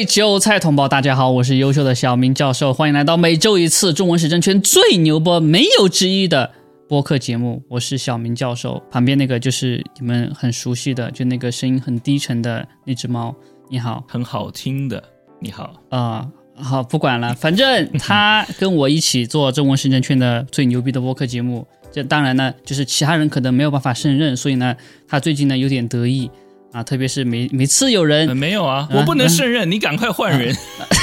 位韭菜同胞，大家好，我是优秀的小明教授，欢迎来到每周一次中文史政圈最牛波没有之一的播客节目。我是小明教授，旁边那个就是你们很熟悉的，就那个声音很低沉的那只猫。你好，很好听的。你好啊、好，不管了，反正他跟我一起做中文史政圈的最牛逼的播客节目。这当然呢，就是其他人可能没有办法胜任，所以呢，他最近呢有点得意啊，特别是每每次有人呃没有啊，我不能胜任，你赶快换人。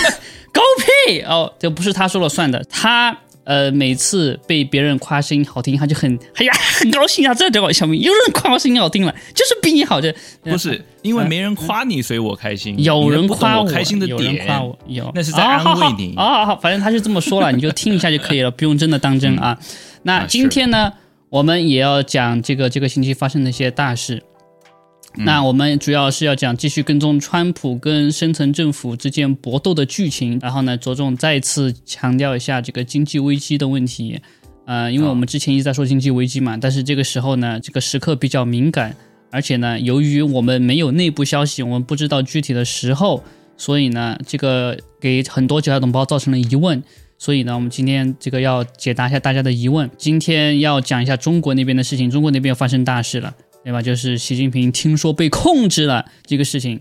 狗屁哦，这不是他说了算的。他呃，每次被别人夸声音好听，他就很哎呀很高兴啊！这这我小明有人夸我声音好听了，就是比你好。这不是因为没人夸你，所以我开心。有人夸我开心的有人点，夸我，有那是在安慰你啊反正他是这么说了，你就听一下就可以了，不用真的当真啊。那啊今天呢，我们也要讲这个这个星期发生的一些大事。那我们主要是要讲继续跟踪川普跟深层政府之间搏斗的剧情，然后呢，着重再次强调一下这个经济危机的问题。呃，因为我们之前一直在说经济危机嘛，但是这个时候呢，这个时刻比较敏感，而且呢，由于我们没有内部消息，我们不知道具体的时候，所以呢，这个给很多韭菜同胞造成了疑问。所以呢，我们今天这个要解答一下大家的疑问。今天要讲一下中国那边的事情，中国那边发生大事了，对吧？就是习近平听说被控制了这个事情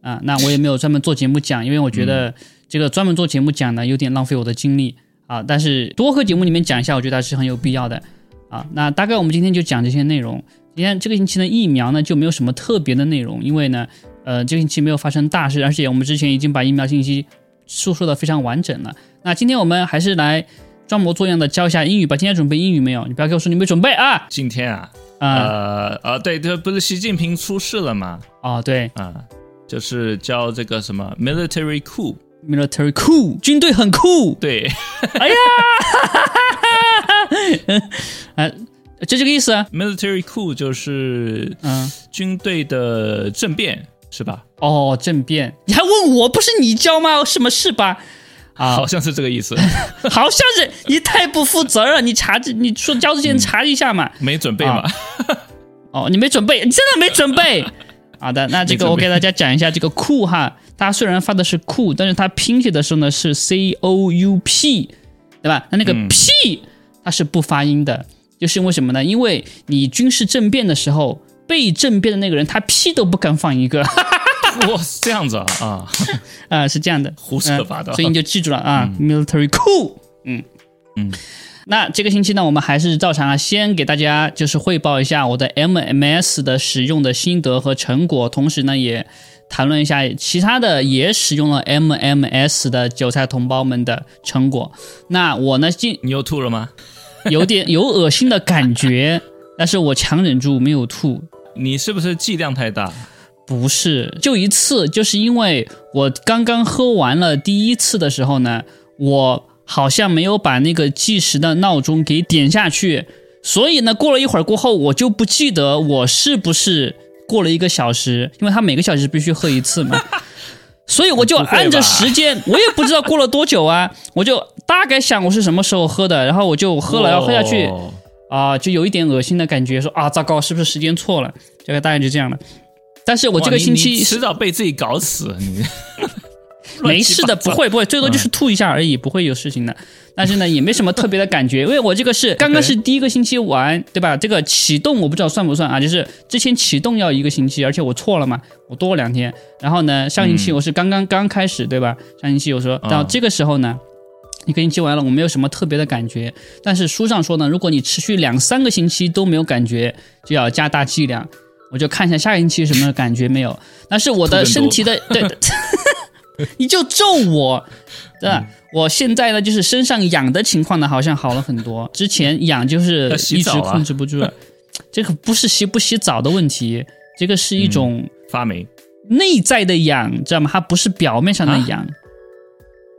啊。那我也没有专门做节目讲，因为我觉得这个专门做节目讲呢，有点浪费我的精力啊。但是多和节目里面讲一下，我觉得还是很有必要的啊。那大概我们今天就讲这些内容。今天这个星期的疫苗呢，就没有什么特别的内容，因为呢，呃，这个星期没有发生大事，而且我们之前已经把疫苗信息述说的非常完整了。那今天我们还是来装模作样的教一下英语吧。今天准备英语没有？你不要跟我说你没准备啊！今天啊，啊、呃呃，对，这不是习近平出事了吗？哦，对啊，就是教这个什么 military coup，，military cool，军队很酷。对 哎呀，啊，就这个意思啊。，military coup 就是嗯，军队的政变，是吧？哦，政变，你还问我，不是你教吗？什么事吧？啊好，像是这个意思，好像是你太不负责任，你查你说交之前查一下嘛。没准备嘛？哦，你没准备，你真的没准备。好的，那这个我给大家讲一下这个酷哈，它虽然发的是酷，但是它拼写的时候呢是 C O U P，对吧？那那个嗯 P 它是不发音的，就是因为什么呢？因为你军事政变的时候，被政变的那个人他屁都不敢放一个，哇，是这样子啊啊，啊、是这样的，胡扯八道嗯所以你就记住了啊、m i l i t a r y cool，嗯嗯。那这个星期呢，我们还是照常啊，先给大家就是汇报一下我的 MMS 的使用的心得和成果，同时呢也谈论一下其他的也使用了 MMS 的韭菜同胞们的成果。那我呢，进你又吐了吗？有点有恶心的感觉，但是我强忍住没有吐。你是不是剂量太大？不是，就一次，就是因为我刚刚喝完了第一次的时候呢，我好像没有把那个计时的闹钟给点下去，所以呢，过了一会儿过后，我就不记得我是不是过了一个小时，因为他每个小时必须喝一次嘛，所以我就按着时间，我也不知道过了多久啊，我就大概想我是什么时候喝的，然后我就喝了，然后喝下去。哦啊、就有一点恶心的感觉，说啊，糟糕，是不是时间错了？这个大概就这样了。但是我这个星期迟早被自己搞死，你 没事的，不。会不会，最多就是吐一下而已，不会有事情的。但是呢，也没什么特别的感觉，因为我这个是 刚刚是第一个星期玩，对吧？这个启动我不知道算不算啊？就是之前启动要一个星期，而且我错了嘛，我多了两天。然后呢，上星期我是刚刚刚开始，对吧？上星期我说到这个时候呢。一个星期完了，我没有什么特别的感觉，但是书上说呢，如果你持续两三个星期都没有感觉，就要加大剂量。我就看一下下个星期什么感觉没有。但是我的身体的 对，你就咒我，对吧？我现在呢，就是身上痒的情况呢，好像好了很多。之前痒就是一直控制不住，这个不是洗不洗澡的问题，这个是一种发霉内在的痒，知道吗？它不是表面上的痒。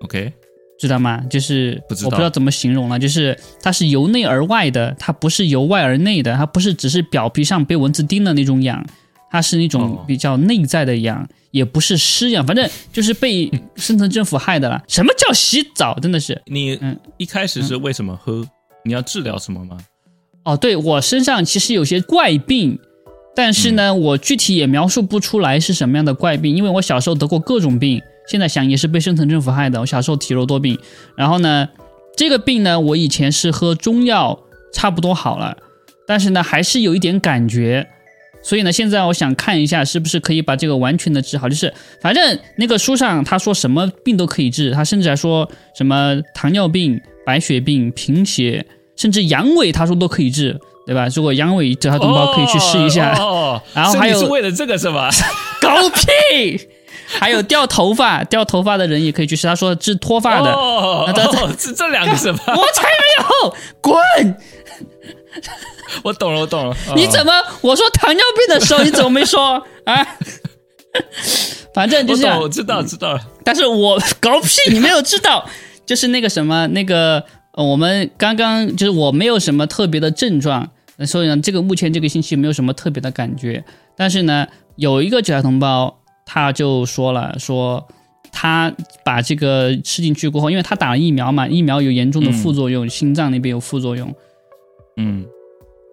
，OK，知道吗？就是不知道我不知道怎么形容了，就是它是由内而外的，它不是由外而内的，它不是只是表皮上被蚊子叮的那种痒，它是那种哦比较内在的痒，也不是湿痒，反正就是被深层政府害的了。什么叫洗澡？真的是你嗯一开始是为什么喝？你要治疗什么吗？哦，对我身上其实有些怪病。但是呢，我具体也描述不出来是什么样的怪病，因为我小时候得过各种病，现在想也是被深层政府害的。我小时候体弱多病，然后呢，这个病呢，我以前是喝中药差不多好了，但是呢，还是有一点感觉。所以呢，现在我想看一下是不是可以把这个完全的治好。就是反正那个书上他说什么病都可以治，他甚至还说什么糖尿病、白血病、贫血，甚至阳痿，他说都可以治，对吧？如果阳痿这条同胞可以去试一下。哦，然后还有是为了这个是吧？狗屁！还有掉头发，掉头发的人也可以去吃。他说治脱发的，哦，这哦这这两个什么？我才没有，滚！我懂了，我懂了。你怎么我说糖尿病的时候，你怎么没说啊？反正就是我，我知道，知道了。但是我狗屁，你没有知道，就是那个什么，那个呃我们刚刚就是我没有什么特别的症状，呃所以呢，这个目前这个星期没有什么特别的感觉。但是呢，有一个九台同胞他就说了，说他把这个吃进去过后，因为他打了疫苗嘛，疫苗有严重的副作用，心脏那边有副作用，嗯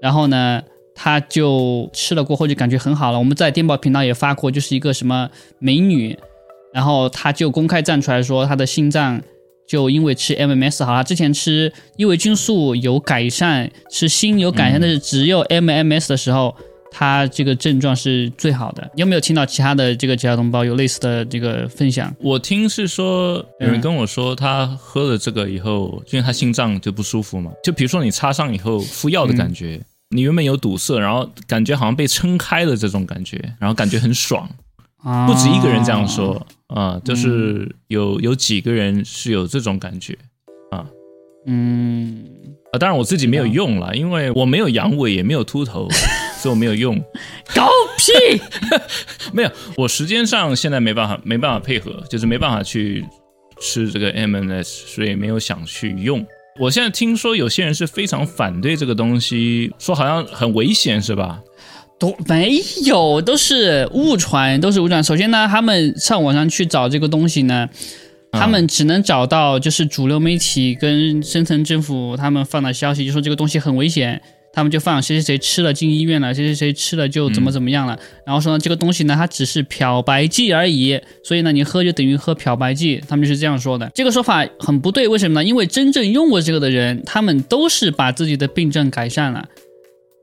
然后呢，他就吃了过后就感觉很好了。我们在电报频道也发过，就是一个什么美女，然后她就公开站出来说，她的心脏就因为吃 MMS 好了，之前吃伊维菌素有改善，吃锌有改善，但是只有 MMS 的时候。她这个症状是最好的，你有没有听到其他的这个其他同胞有类似的这个分享？我听是说有人跟我说，他喝了这个以后，因为他心脏就不舒服嘛，就比如说你插上以后敷药的感觉，你原本有堵塞，然后感觉好像被撑开了这种感觉，然后感觉很爽。啊不止一个人这样说啊、就是有有几个人是有这种感觉啊。嗯，啊，当然我自己没有用了，因为我没有阳痿，也没有秃头，所以我没有用。狗屁！没有，我时间上现在没办法，没办法配合，就是没办法去吃这个 MNS，所以没有想去用。我现在听说有些人是非常反对这个东西，说好像很危险，是吧？都没有，都是误传，都是误传。首先呢，他们上网上去找这个东西呢，他们只能找到就是主流媒体跟深层政府他们放的消息，就说这个东西很危险，他们就放谁谁谁吃了进医院了，谁谁谁吃了就怎么怎么样了。然后说呢，这个东西呢，它只是漂白剂而已，所以呢，你喝就等于喝漂白剂，他们就是这样说的。这个说法很不对，为什么呢？因为真正用过这个的人，他们都是把自己的病症改善了。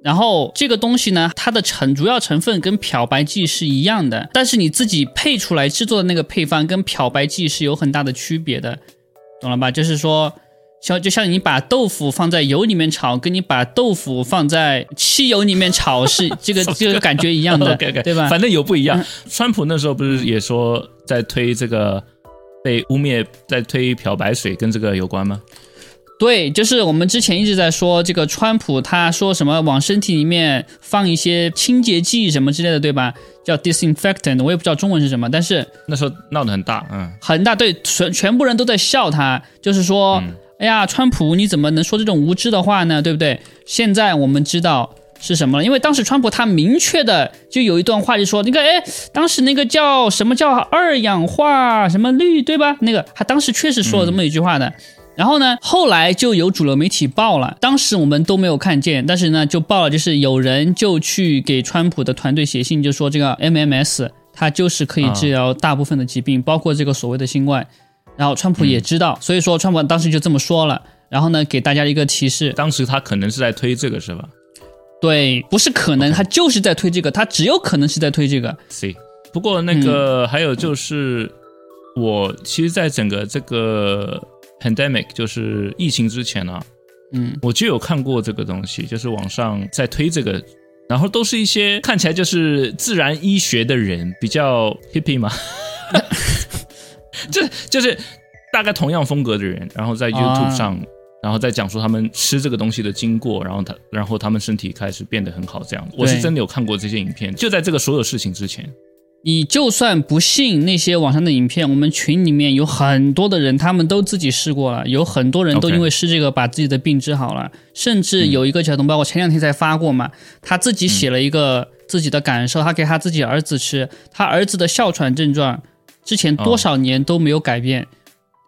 然后这个东西呢，它的成主要成分跟漂白剂是一样的，但是你自己配出来制作的那个配方跟漂白剂是有很大的区别的，懂了吧？就是说，像就像你把豆腐放在油里面炒，跟你把豆腐放在汽油里面炒是这个 这个感觉一样的对吧？反正有不一样。川普那时候不是也说在推这个被污蔑，在推漂白水，跟这个有关吗？对，就是我们之前一直在说这个川普，他说什么往身体里面放一些清洁剂什么之类的，对吧？叫 disinfectant，我也不知道中文是什么，但是那时候闹得很大，嗯，很大，对，全全部人都在笑他，就是说，哎呀，川普你怎么能说这种无知的话呢？对不对？现在我们知道是什么了，因为当时川普他明确的就有一段话就说，那个哎，当时那个叫什么叫二氧化什么氯，对吧？那个他当时确实说了这么一句话的。然后呢，后来就有主流媒体报了，当时我们都没有看见，但是呢，就报了，就是有人就去给川普的团队写信，就说这个 MMS 它就是可以治疗大部分的疾病，包括这个所谓的新冠。然后川普也知道，所以说川普当时就这么说了。然后呢，给大家一个提示，当时他可能是在推这个是吧对，不是可能，他就是在推这个，他只有可能是在推这个。？C。不过那个还有就是，我其实，在整个这个 pandemic 就是疫情之前啊，嗯，我就有看过这个东西，就是网上在推这个，然后都是一些看起来就是自然医学的人，比较 hippie 嘛，就就是大概同样风格的人，然后在 YouTube 上，然后再讲述他们吃这个东西的经过，然后他然后他们身体开始变得很好，这样。我是真的有看过这些影片，就在这个所有事情之前。你就算不信那些网上的影片，我们群里面有很多的人，他们都自己试过了，有很多人都因为试这个把自己的病治好了，甚至有一个小同胞，我前两天才发过嘛，他自己写了一个自己的感受，他给他自己儿子吃，他儿子的哮喘症状之前多少年都没有改变、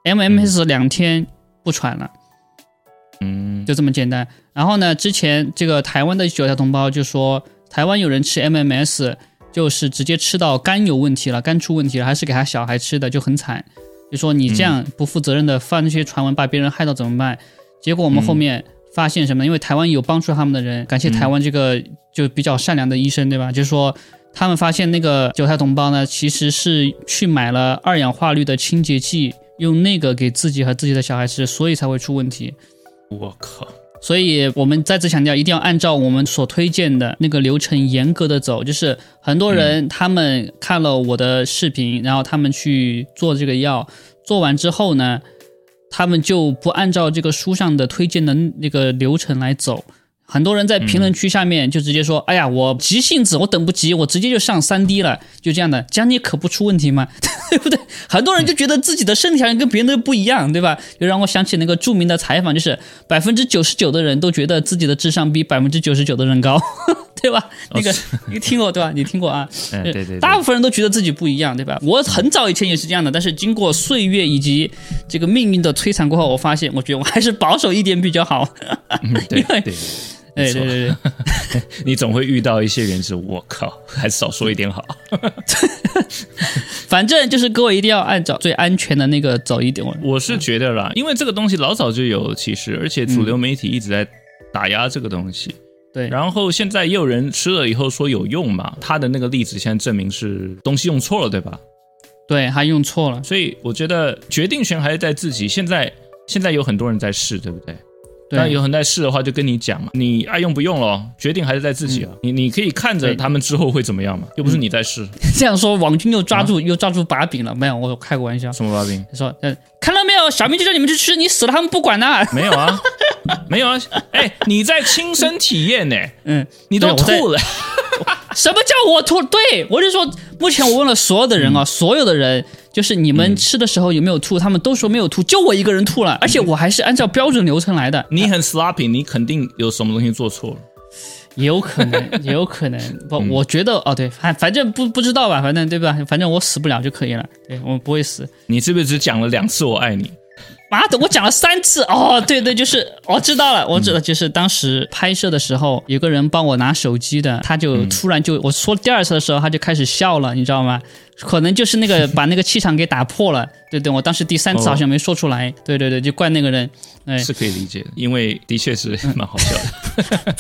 m m s 两天不喘了。嗯，就这么简单。然后呢，之前这个台湾的九条同胞就说，台湾有人吃 MMS，就是直接吃到肝有问题了，肝出问题了，还是给他小孩吃的，就很惨。就说你这样不负责任的发那些传闻，把别人害到怎么办？结果我们后面发现什么？因为台湾有帮助他们的人，感谢台湾这个就比较善良的医生，对吧？就是说他们发现那个韭菜同胞呢，其实是去买了二氧化氯的清洁剂，用那个给自己和自己的小孩吃，所以才会出问题。我靠！所以我们再次强调，一定要按照我们所推荐的那个流程严格的走。就是很多人他们看了我的视频，然后他们去做这个药，做完之后呢，他们就不按照这个书上的推荐的那个流程来走。很多人在评论区下面就直接说：“哎呀，我急性子，我等不及，我直接就上三 D 了。”就这样的，讲你可不出问题吗？对不对？很多人就觉得自己的身体条件跟别人都不一样，对吧？就让我想起那个著名的采访，就是百分之九十九的人都觉得自己的智商比百分之九十九的人高，对吧？那个 你听过对吧？你听过啊？对对，大部分人都觉得自己不一样，对吧？我很早以前也是这样的，但是经过岁月以及这个命运的摧残过后，我发现，我觉得我还是保守一点比较好，对 对。哎，对对对，你总会遇到一些人是，我靠，还是少说一点好。反正就是各位一定要按照最安全的那个走一点。我是觉得啦，因为这个东西老早就有其实，而且主流媒体一直在打压这个东西。对，然后现在也有人吃了以后说有用嘛，他的那个例子现在证明是东西用错了，对吧？对，他用错了，所以我觉得决定权还是在自己。现在现在有很多人在试，对不对？那有很在试的话，就跟你讲嘛，你爱用不用了，决定还是在自己啊。你你可以看着他们之后会怎么样嘛，又不是你在试。这样说，王军又抓住又抓住把柄了，没有？我开个玩笑。什么把柄？他说，嗯看到没有，小明就叫你们去吃，你死了他们不管呐。没有啊，没有啊。哎，你在亲身体验呢？嗯，你都吐了。什么叫我吐？对我就说，目前我问了所有的人啊，所有的人。就是你们吃的时候有没有吐？他们都说没有吐，就我一个人吐了，而且我还是按照标准流程来的。你很 sloppy，你肯定有什么东西做错了，也有可能，也 有可能。不，我觉得哦，对，反反正不不知道吧，反正对吧？反正我死不了就可以了，对我不会死。你是不是只讲了两次我爱你？妈的，我讲了三次。哦，对对，就是我知道了，我知道，就是当时拍摄的时候，有个人帮我拿手机的，他就突然就我说第二次的时候，他就开始笑了，你知道吗？可能就是那个把那个气场给打破了，对对，我当时第三次好像没说出来，对对对，就怪那个人，哎，是可以理解的，因为的确是蛮好笑的。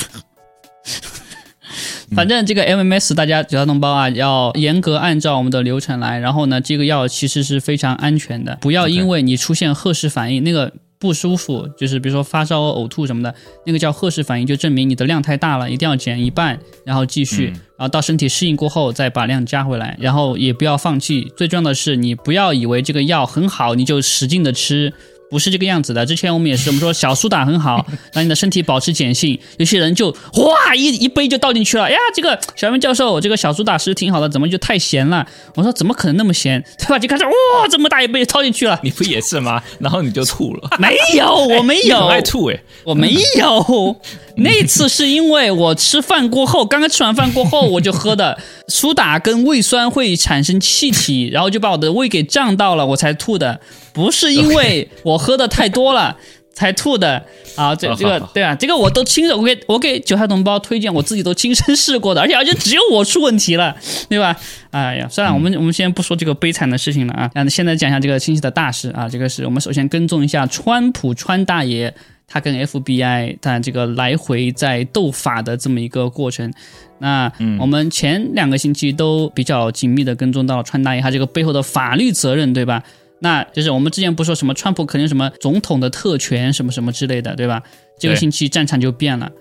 反正这个 MMS 大家九大同胞啊，要严格按照我们的流程来。然后呢，这个药其实是非常安全的，不要因为你出现赫氏反应，那个不舒服，就是比如说发烧、呕吐什么的，那个叫赫氏反应，就证明你的量太大了，一定要减一半，然后继续，然后到身体适应过后再把量加回来，然后也不要放弃。最重要的是，你不要以为这个药很好，你就使劲的吃。不是这个样子的。之前我们也是，我们说小苏打很好，让你的身体保持碱性。有些人就哇一一杯就倒进去了。哎呀，这个小明教授，这个小苏打是挺好的，怎么就太咸了？我说怎么可能那么咸，对吧？就开始哇这么大一杯就倒进去了。你不也是吗？然后你就吐了。没有，我没有。爱吐哎，我没有。那次是因为我吃饭过后，刚刚吃完饭过后我就喝的苏打跟胃酸会产生气体，然后就把我的胃给胀到了，我才吐的。不是因为我喝的太多了 才吐的啊！这这个对啊，这个我都亲手我给我给韭菜同胞推荐，我自己都亲身试过的，而且而且只有我出问题了，对吧？哎呀，算了，我们我们先不说这个悲惨的事情了啊！那现在讲一下这个清晰的大事啊！这个是我们首先跟踪一下川普川大爷。他跟 FBI 他这个来回在斗法的这么一个过程，那我们前两个星期都比较紧密的跟踪到川大爷他这个背后的法律责任，对吧？那就是我们之前不说什么川普肯定什么总统的特权什么什么之类的，对吧？这个星期战场就变了。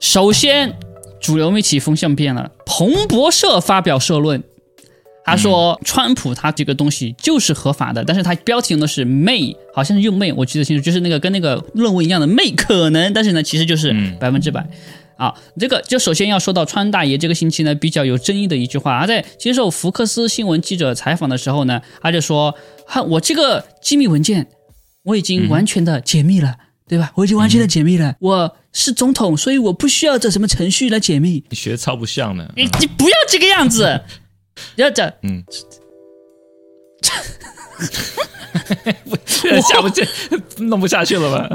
首先，主流媒体风向变了，彭博社发表社论。他说，川普他这个东西就是合法的，但是他标题用的是 may，好像是用 may，我记得清楚，就是那个跟那个论文一样的 may 可能，但是呢，其实就是百分之百。啊，这个就首先要说到川大爷这个星期呢比较有争议的一句话，他在接受福克斯新闻记者采访的时候呢，他就说，哈，我这个机密文件我已经完全的解密了，对吧？我已经完全的解密了，我是总统，所以我不需要这什么程序来解密。你学超不像呢，你你不要这个样子。要这，嗯，下不去，弄不下去了吧？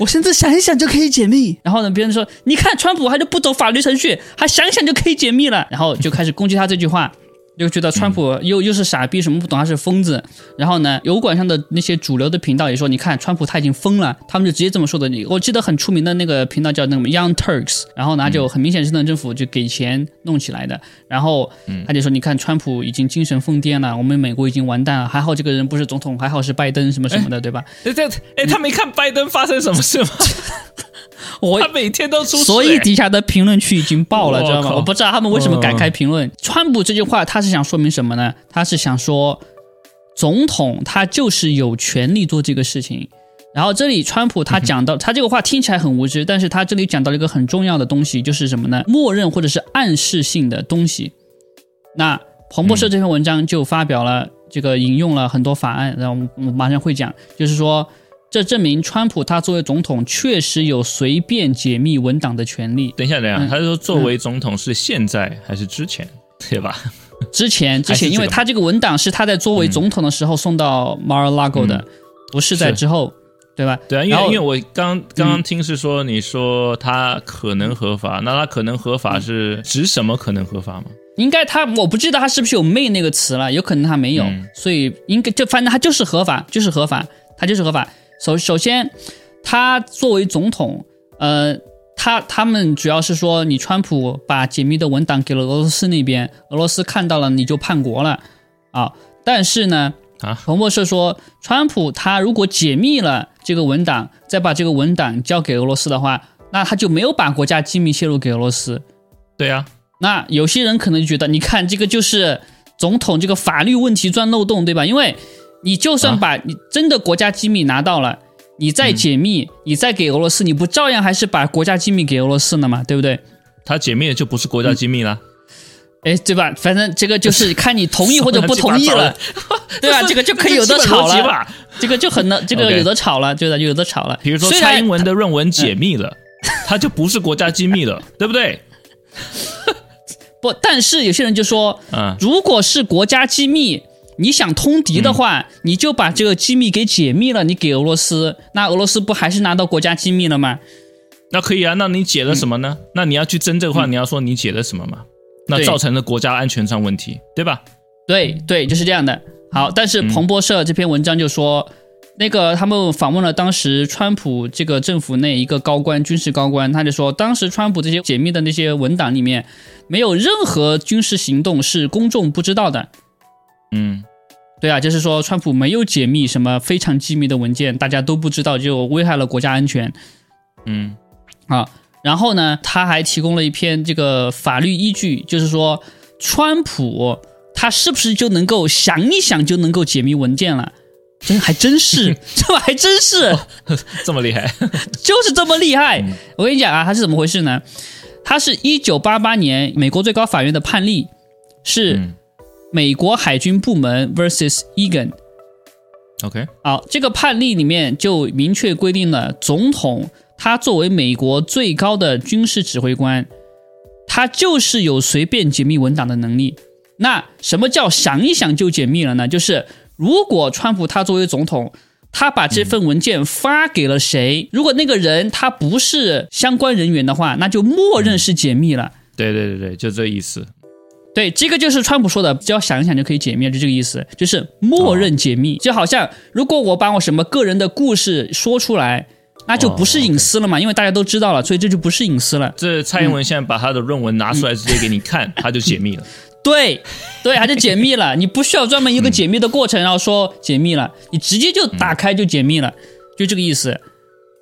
我甚至想一想就可以解密。然后呢，别人说，你看川普他就不走法律程序，还想想就可以解密了，然后就开始攻击他这句话。就觉得川普又又是傻逼，什么不懂，他是疯子。然后呢，油管上的那些主流的频道也说，你看川普他已经疯了，他们就直接这么说的。你我记得很出名的那个频道叫那个 Young Turks，然后呢就很明显是那政府就给钱弄起来的。然后他就说，你看川普已经精神疯癫了，我们美国已经完蛋了。还好这个人不是总统，还好是拜登什么什么的，对吧？哎，这哎，他没看拜登发生什么事吗？我他每天都出，所以底下的评论区已经爆了，知道吗？我不知道他们为什么敢开评论。川普这句话他是想说明什么呢？他是想说，总统他就是有权利做这个事情。然后这里川普他讲到，他这个话听起来很无知，但是他这里讲到了一个很重要的东西，就是什么呢？默认或者是暗示性的东西。那彭博社这篇文章就发表了这个引用了很多法案，然后我马上会讲，就是说。这证明川普他作为总统确实有随便解密文档的权利。等一下，等一下，他说作为总统是现在还是之前，对吧？之前，之前，因为他这个文档是他在作为总统的时候送到 Mar-a-Lago 的，不是在之后，对吧？对啊，因为因为我刚刚刚听是说你说他可能合法，那他可能合法是指什么可能合法吗？应该他我不记得他是不是有 “may” 那个词了，有可能他没有，所以应该就反正他就是合法，就是合法，他就是合法。首首先，他作为总统，呃，他他们主要是说，你川普把解密的文档给了俄罗斯那边，俄罗斯看到了你就叛国了，啊，但是呢，啊，彭博社说，川普他如果解密了这个文档，再把这个文档交给俄罗斯的话，那他就没有把国家机密泄露给俄罗斯。对呀，那有些人可能就觉得，你看这个就是总统这个法律问题钻漏洞，对吧？因为。你就算把你真的国家机密拿到了，你再解密，你再给俄罗斯，你不照样还是把国家机密给俄罗斯了吗？对不对？他解密的就不是国家机密了，哎，对吧？反正这个就是看你同意或者不同意了，对吧？这个就可以有的吵了，这个就很能，这个有的吵了，对的，有的吵了。比如说蔡英文的论文解密了，它 就不是国家机密了，对不对？不，但是有些人就说，嗯，如果是国家机密。你想通敌的话，你就把这个机密给解密了，你给俄罗斯，那俄罗斯不还是拿到国家机密了吗？那可以啊，那你解了什么呢？那你要去争这个话，你要说你解了什么嘛？那造成了国家安全上问题，对吧？对对，就是这样的。好，但是彭博社这篇文章就说，那个他们访问了当时川普这个政府内一个高官，军事高官，他就说，当时川普这些解密的那些文档里面，没有任何军事行动是公众不知道的。嗯。对啊，就是说，川普没有解密什么非常机密的文件，大家都不知道，就危害了国家安全。嗯，啊，然后呢，他还提供了一篇这个法律依据，就是说，川普他是不是就能够想一想就能够解密文件了？真还真是，这还真 是这么厉害，就是这么厉害。我跟你讲啊，他是怎么回事呢？他是一九八八年美国最高法院的判例是。美国海军部门 vs Egan，OK，好，这个判例里面就明确规定了，总统他作为美国最高的军事指挥官，他就是有随便解密文档的能力。那什么叫想一想就解密了呢？就是如果川普他作为总统，他把这份文件发给了谁，如果那个人他不是相关人员的话，那就默认是解密了。对对对对，就这意思。对，这个就是川普说的，只要想一想就可以解密，就这个意思，就是默认解密，就好像如果我把我什么个人的故事说出来，那就不是隐私了嘛，因为大家都知道了，所以这就不是隐私了。这蔡英文现在把他的论文拿出来直接给你看，他就解密了。对，对，他就解密了，你不需要专门一个解密的过程，然后说解密了，你直接就打开就解密了，就这个意思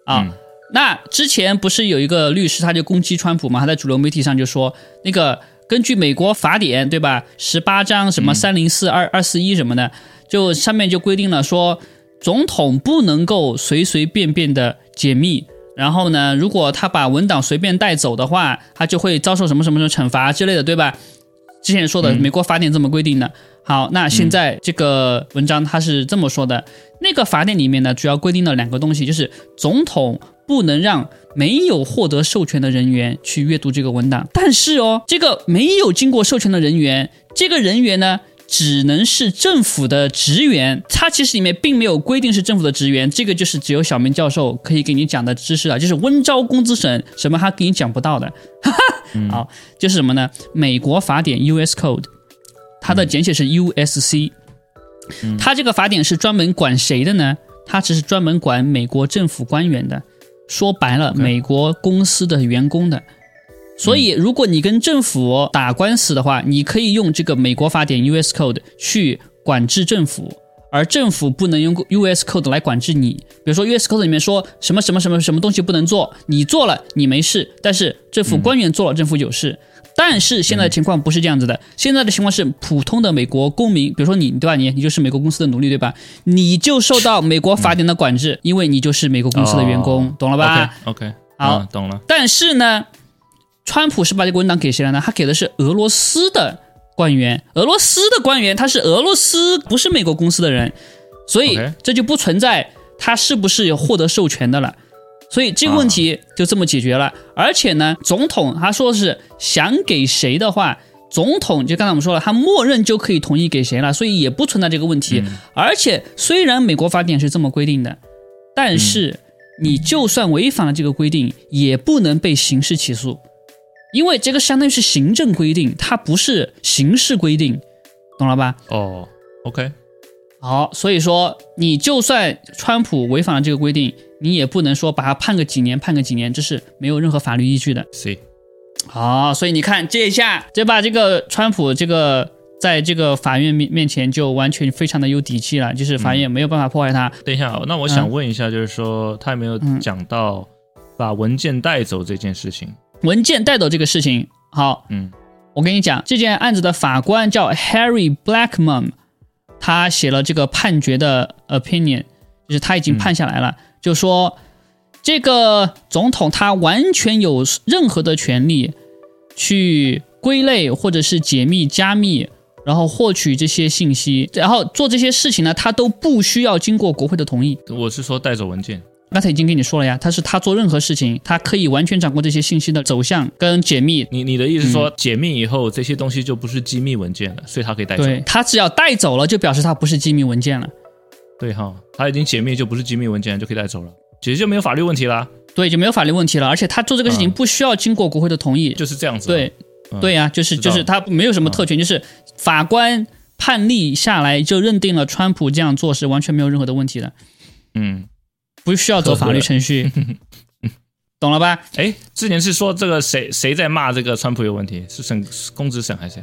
啊。那之前不是有一个律师，他就攻击川普嘛，他在主流媒体上就说那个。根据美国法典，对吧？十八章什么三零四二二四一什么的，就上面就规定了说，总统不能够随随便便的解密。然后呢，如果他把文档随便带走的话，他就会遭受什么什么什么惩罚之类的，对吧？之前说的美国法典这么规定的。好，那现在这个文章他是这么说的，那个法典里面呢，主要规定了两个东西，就是总统。不能让没有获得授权的人员去阅读这个文档，但是哦，这个没有经过授权的人员，这个人员呢，只能是政府的职员，它其实里面并没有规定是政府的职员，这个就是只有小明教授可以给你讲的知识啊，就是温招工资省什么他给你讲不到的，哈哈。好，就是什么呢？美国法典 U.S. Code，它的简写是 U.S.C，它这个法典是专门管谁的呢？它只是专门管美国政府官员的，说白了，美国公司的员工的。所以，如果你跟政府打官司的话，你可以用这个美国法典 U.S. Code 去管制政府，而政府不能用 U.S. Code 来管制你。比如说，U.S. Code 里面说什么什么什么什么东西不能做，你做了你没事，但是政府官员做了政府有事。但是现在的情况不是这样子的，现在的情况是普通的美国公民，比如说你对吧？你你就是美国公司的奴隶对吧？你就受到美国法典的管制，因为你就是美国公司的员工，懂了吧？OK，好，懂了。但是呢，川普是把这个文档给谁了呢？他给的是俄罗斯的官员，俄罗斯的官员他是俄罗斯，不是美国公司的人，所以这就不存在他是不是有获得授权的了。所以这个问题就这么解决了，而且呢，总统他说是想给谁的话，总统就刚才我们说了，他默认就可以同意给谁了，所以也不存在这个问题。而且虽然美国法典是这么规定的，但是你就算违反了这个规定，也不能被刑事起诉，因为这个相当于是行政规定，它不是刑事规定，懂了吧？哦，OK，好，所以说你就算川普违反了这个规定。你也不能说把他判个几年，判个几年，这是没有任何法律依据的。是，好，所以你看这一下，就把这个川普这个在这个法院面面前就完全非常的有底气了，就是法院没有办法破坏他。等一下，那我想问一下，就是说他有没有讲到把文件带走这件事情？文件带走这个事情，好，嗯，我跟你讲，这件案子的法官叫 Harry Blackman，他写了这个判决的 opinion，就是他已经判下来了。就说这个总统他完全有任何的权利去归类或者是解密加密，然后获取这些信息，然后做这些事情呢，他都不需要经过国会的同意。我是说带走文件，刚才已经跟你说了呀，他是他做任何事情，他可以完全掌握这些信息的走向跟解密。你你的意思说解密以后这些东西就不是机密文件了，所以他可以带走。对他只要带走了，就表示他不是机密文件了。对哈，他已经解密就不是机密文件，就可以带走了，其实就没有法律问题了。对，就没有法律问题了，而且他做这个事情不需要经过国会的同意，就是这样子。对，对呀，就是就是他没有什么特权，就是法官判例下来就认定了川普这样做是完全没有任何的问题的。嗯，不需要走法律程序，懂了吧？哎，之前是说这个谁谁在骂这个川普有问题，是省公职省还是？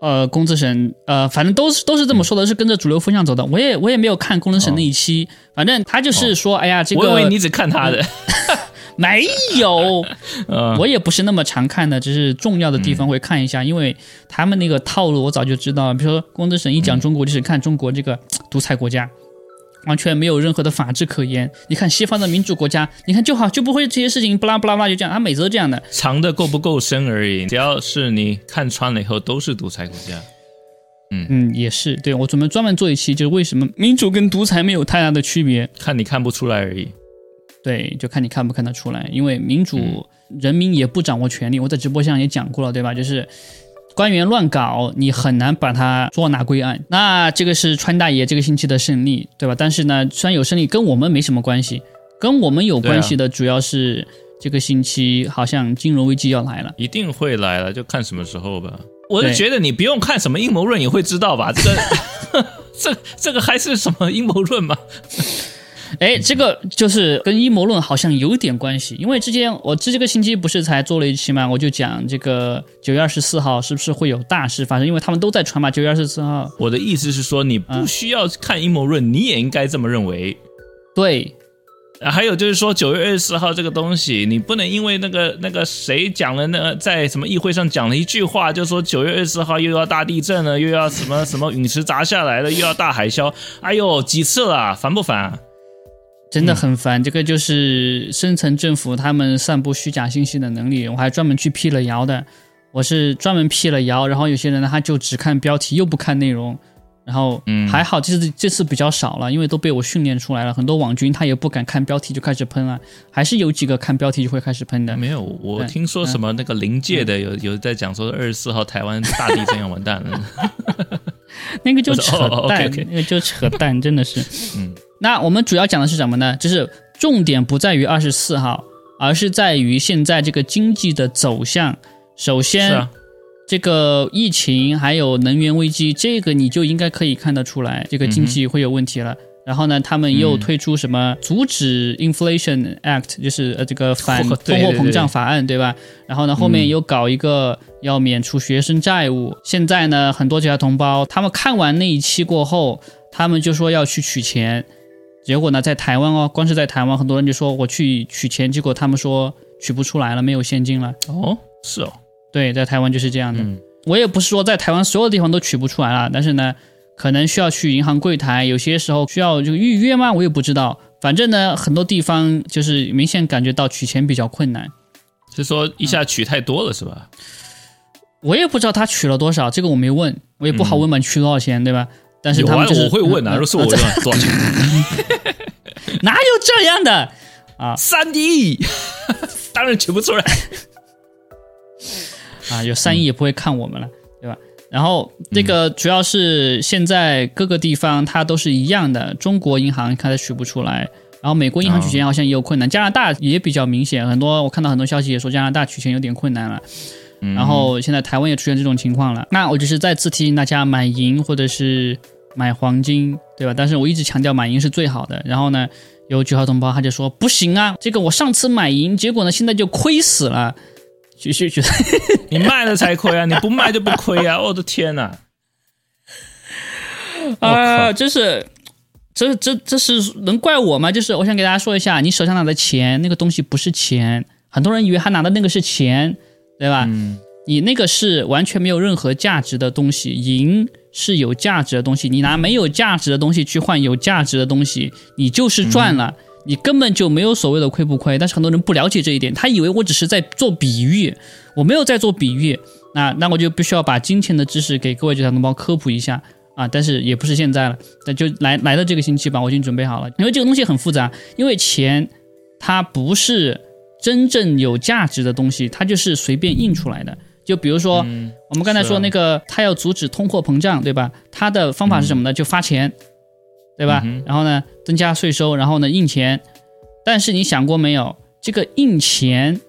呃，公子神，呃，反正都是都是这么说的，是跟着主流风向走的。我也我也没有看公子神那一期，反正他就是说，哎呀，这个我以为你只看他的，没有，我也不是那么常看的，只是重要的地方会看一下，因为他们那个套路我早就知道。比如说公子神一讲中国，就是看中国这个独裁国家。完全没有任何的法治可言。你看西方的民主国家，你看就好就不会这些事情，不拉不拉不拉就这样。啊每次都这样的，藏的够不够深而已。只要是你看穿了以后，都是独裁国家。嗯嗯，也是。对我准备专门做一期，就是为什么民主跟独裁没有太大的区别，看你看不出来而已。对，就看你看不看得出来。因为民主人民也不掌握权力，我在直播上也讲过了，对吧？就是。官员乱搞，你很难把他捉拿归案。那这个是川大爷这个星期的胜利，对吧？但是呢，虽然有胜利，跟我们没什么关系。跟我们有关系的主要是这个星期好像金融危机要来了，一定会来了，就看什么时候吧。我就觉得你不用看什么阴谋论，也会知道吧？这个，这这个还是什么阴谋论吗？哎，这个就是跟阴谋论好像有点关系，因为之前我这这个星期不是才做了一期嘛，我就讲这个九月二十四号是不是会有大事发生，因为他们都在传嘛。九月二十四号，我的意思是说，你不需要看阴谋论，你也应该这么认为。对，还有就是说九月二十四号这个东西，你不能因为那个那个谁讲了那个在什么议会上讲了一句话，就说九月二十四号又要大地震了，又要什么什么陨石砸下来了，又要大海啸，哎呦几次了，烦不烦？真的很烦，这个就是深层政府他们散布虚假信息的能力。我还专门去辟了谣的，我是专门辟了谣。然后有些人呢，他就只看标题，又不看内容。然后还好，这次这次比较少了，因为都被我训练出来了。很多网军他也不敢看标题就开始喷了，还是有几个看标题就会开始喷的。没有，我听说什么那个临界的有有在讲说二十四号台湾大地震要完蛋了。那个就扯淡那个就扯淡，真的是。嗯，那我们主要讲的是什么呢？就是重点不在于二十四号，而是在于现在这个经济的走向。首先，啊，这个疫情还有能源危机，这个你就应该可以看得出来，这个经济会有问题了。然后呢，他们又嗯推出什么阻止 Inflation Act，就是呃这个反 通货膨胀法案，对吧？然后呢，后面又搞一个要免除学生债务。现在呢，很多其他同胞他们看完那一期过后，他们就说要去取钱，结果呢，在台湾哦，光是在台湾，很多人就说我去取钱，结果他们说取不出来了，没有现金了。哦，是哦，对，在台湾就是这样的。嗯，我也不是说在台湾所有地方都取不出来了，但是呢，可能需要去银行柜台，有些时候需要这个预约吗？我也不知道。反正呢，很多地方就是明显感觉到取钱比较困难。是说一下取太多了是吧？我也不知道他取了多少，这个我没问，我也不好问嘛，取多少钱，对吧？但是他们就，是我会问啊，嗯如果是我，我嗯就问多少钱？哪有这样的啊？三亿，当然取不出来。啊，有三亿也不会看我们了，对吧？然后这个主要是现在各个地方它都是一样的，中国银行开始取不出来，然后美国银行取钱好像也有困难，加拿大也比较明显，很多我看到很多消息也说加拿大取钱有点困难了，嗯然后现在台湾也出现这种情况了。那我就是再次提醒大家买银或者是买黄金，对吧？但是我一直强调买银是最好的。然后呢，有九号同胞他就说不行啊，这个我上次买银，结果呢现在就亏死了。就就觉得你卖了才亏啊，你不卖就不亏啊！我的天哪、啊，就是，这这这是能怪我吗？就是我想给大家说一下，你手上拿的钱，那个东西不是钱，很多人以为他拿的那个是钱，对吧？嗯，你那个是完全没有任何价值的东西，银是有价值的东西，你拿没有价值的东西去换有价值的东西，你就是赚了。你根本就没有所谓的亏不亏，但是很多人不了解这一点，他以为我只是在做比喻，我没有在做比喻，那那我就必须要把金钱的知识给各位这小同胞科普一下啊！但是也不是现在了，那就来来到这个星期吧，我已经准备好了，因为这个东西很复杂，因为钱它不是真正有价值的东西，它就是随便印出来的。就比如说，我们刚才说那个，他要阻止通货膨胀，对吧？他的方法是什么呢？就发钱，对吧？嗯然后呢，增加税收，然后呢，印钱。但是你想过没有，这个印钱，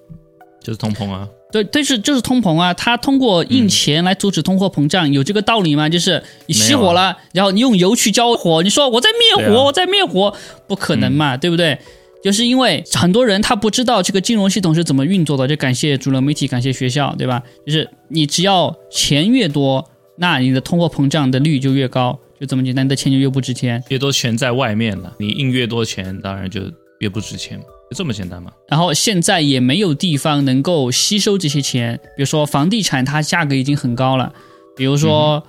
就是通膨啊。对，对是就是通膨啊。他通过印钱来阻止通货膨胀，有这个道理吗？就是你熄火了，然后你用油去浇火，你说我在灭火，啊我在灭火，不可能嘛，对不对？就是因为很多人他不知道这个金融系统是怎么运作的，就感谢主流媒体，感谢学校，对吧？就是你只要钱越多，那你的通货膨胀的率就越高，就这么简单，你的钱就越不值钱。越多钱在外面了，你印越多钱，当然就越不值钱，就这么简单嘛。然后现在也没有地方能够吸收这些钱，比如说房地产，它价格已经很高了，比如说，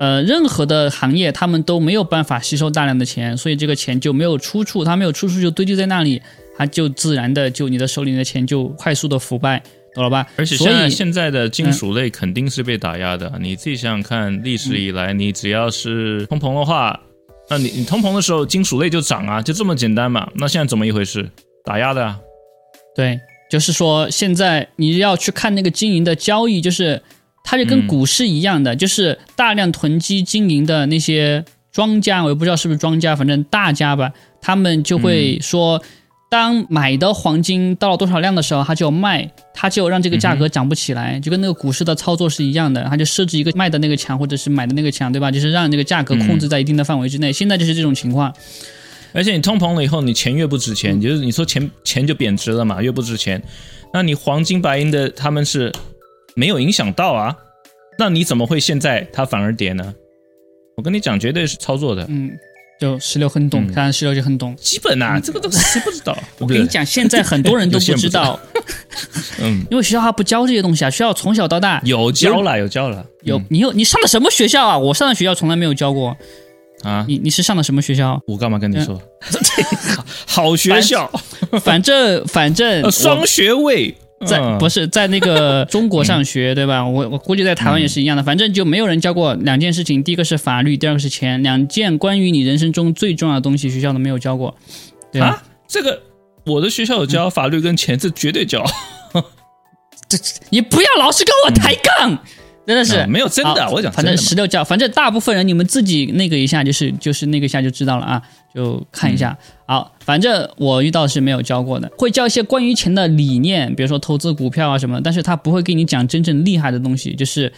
呃，任何的行业他们都没有办法吸收大量的钱，所以这个钱就没有出处，它没有出处就堆积在那里，它就自然的就你的手里的钱就快速的腐败，懂了吧？而且所以现在现在的金属类肯定是被打压的，你自己想想看，历史以来，你只要是通膨的话，那你你通膨的时候，金属类就涨啊，就这么简单嘛。那现在怎么一回事？打压的啊，对，就是说现在你要去看那个经营的交易，就是它就跟嗯股市一样的，就是大量囤积经营的那些庄家，我也不知道是不是庄家，反正大家吧，他们就会说，当买的黄金到了多少量的时候，他就卖，他就让这个价格涨不起来，就跟那个股市的操作是一样的，他就设置一个卖的那个墙或者是买的那个墙，对吧？就是让这个价格控制在一定的范围之内。现在就是这种情况。而且你通膨了以后，你钱越不值钱，就是你说钱钱就贬值了嘛，越不值钱。那你黄金白银的他们是没有影响到啊，那你怎么会现在它反而跌呢？我跟你讲，绝对是操作的，嗯，就石榴很懂，嗯看来石榴就很懂。基本啊，这个都谁不知道？我跟你讲，现在很多人都不知道，嗯，因为学校他不教这些东西啊。学校从小到大有教了，有教了，有你有你上的什么学校啊？我上的学校从来没有教过。啊。你你是上的什么学校？我干嘛跟你说？好学校，反正反正呃双学位，在嗯不是在那个 中国上学对吧？我我估计在台湾也是一样的。反正就没有人教过两件事情，第一个是法律，第二个是钱，两件关于你人生中最重要的东西，学校都没有教过，对吧？啊，这个我的学校有教法律跟钱，这绝对教。这你不要老是跟我抬杠，真的是、啊没有真的我讲反正十六教，反正大部分人你们自己那个一下就是就是那个一下就知道了啊，就看一下。嗯好，反正我遇到是没有教过的，会教一些关于钱的理念，比如说投资股票啊什么，但是他不会给你讲真正厉害的东西，就是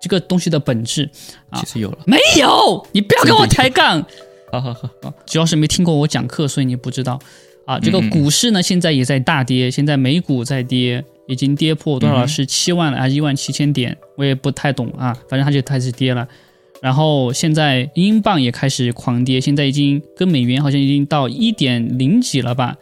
这个东西的本质。啊其实有了。没有，你不要跟我抬杠。好好好，主要是没听过我讲课，所以你不知道啊。这个股市呢，现在也在大跌，现在美股在跌，已经跌破多少？是七万了还是一万七千点？我也不太懂啊，反正它就开始跌了。然后现在英镑也开始狂跌，现在已经跟美元好像已经到一点零几了吧？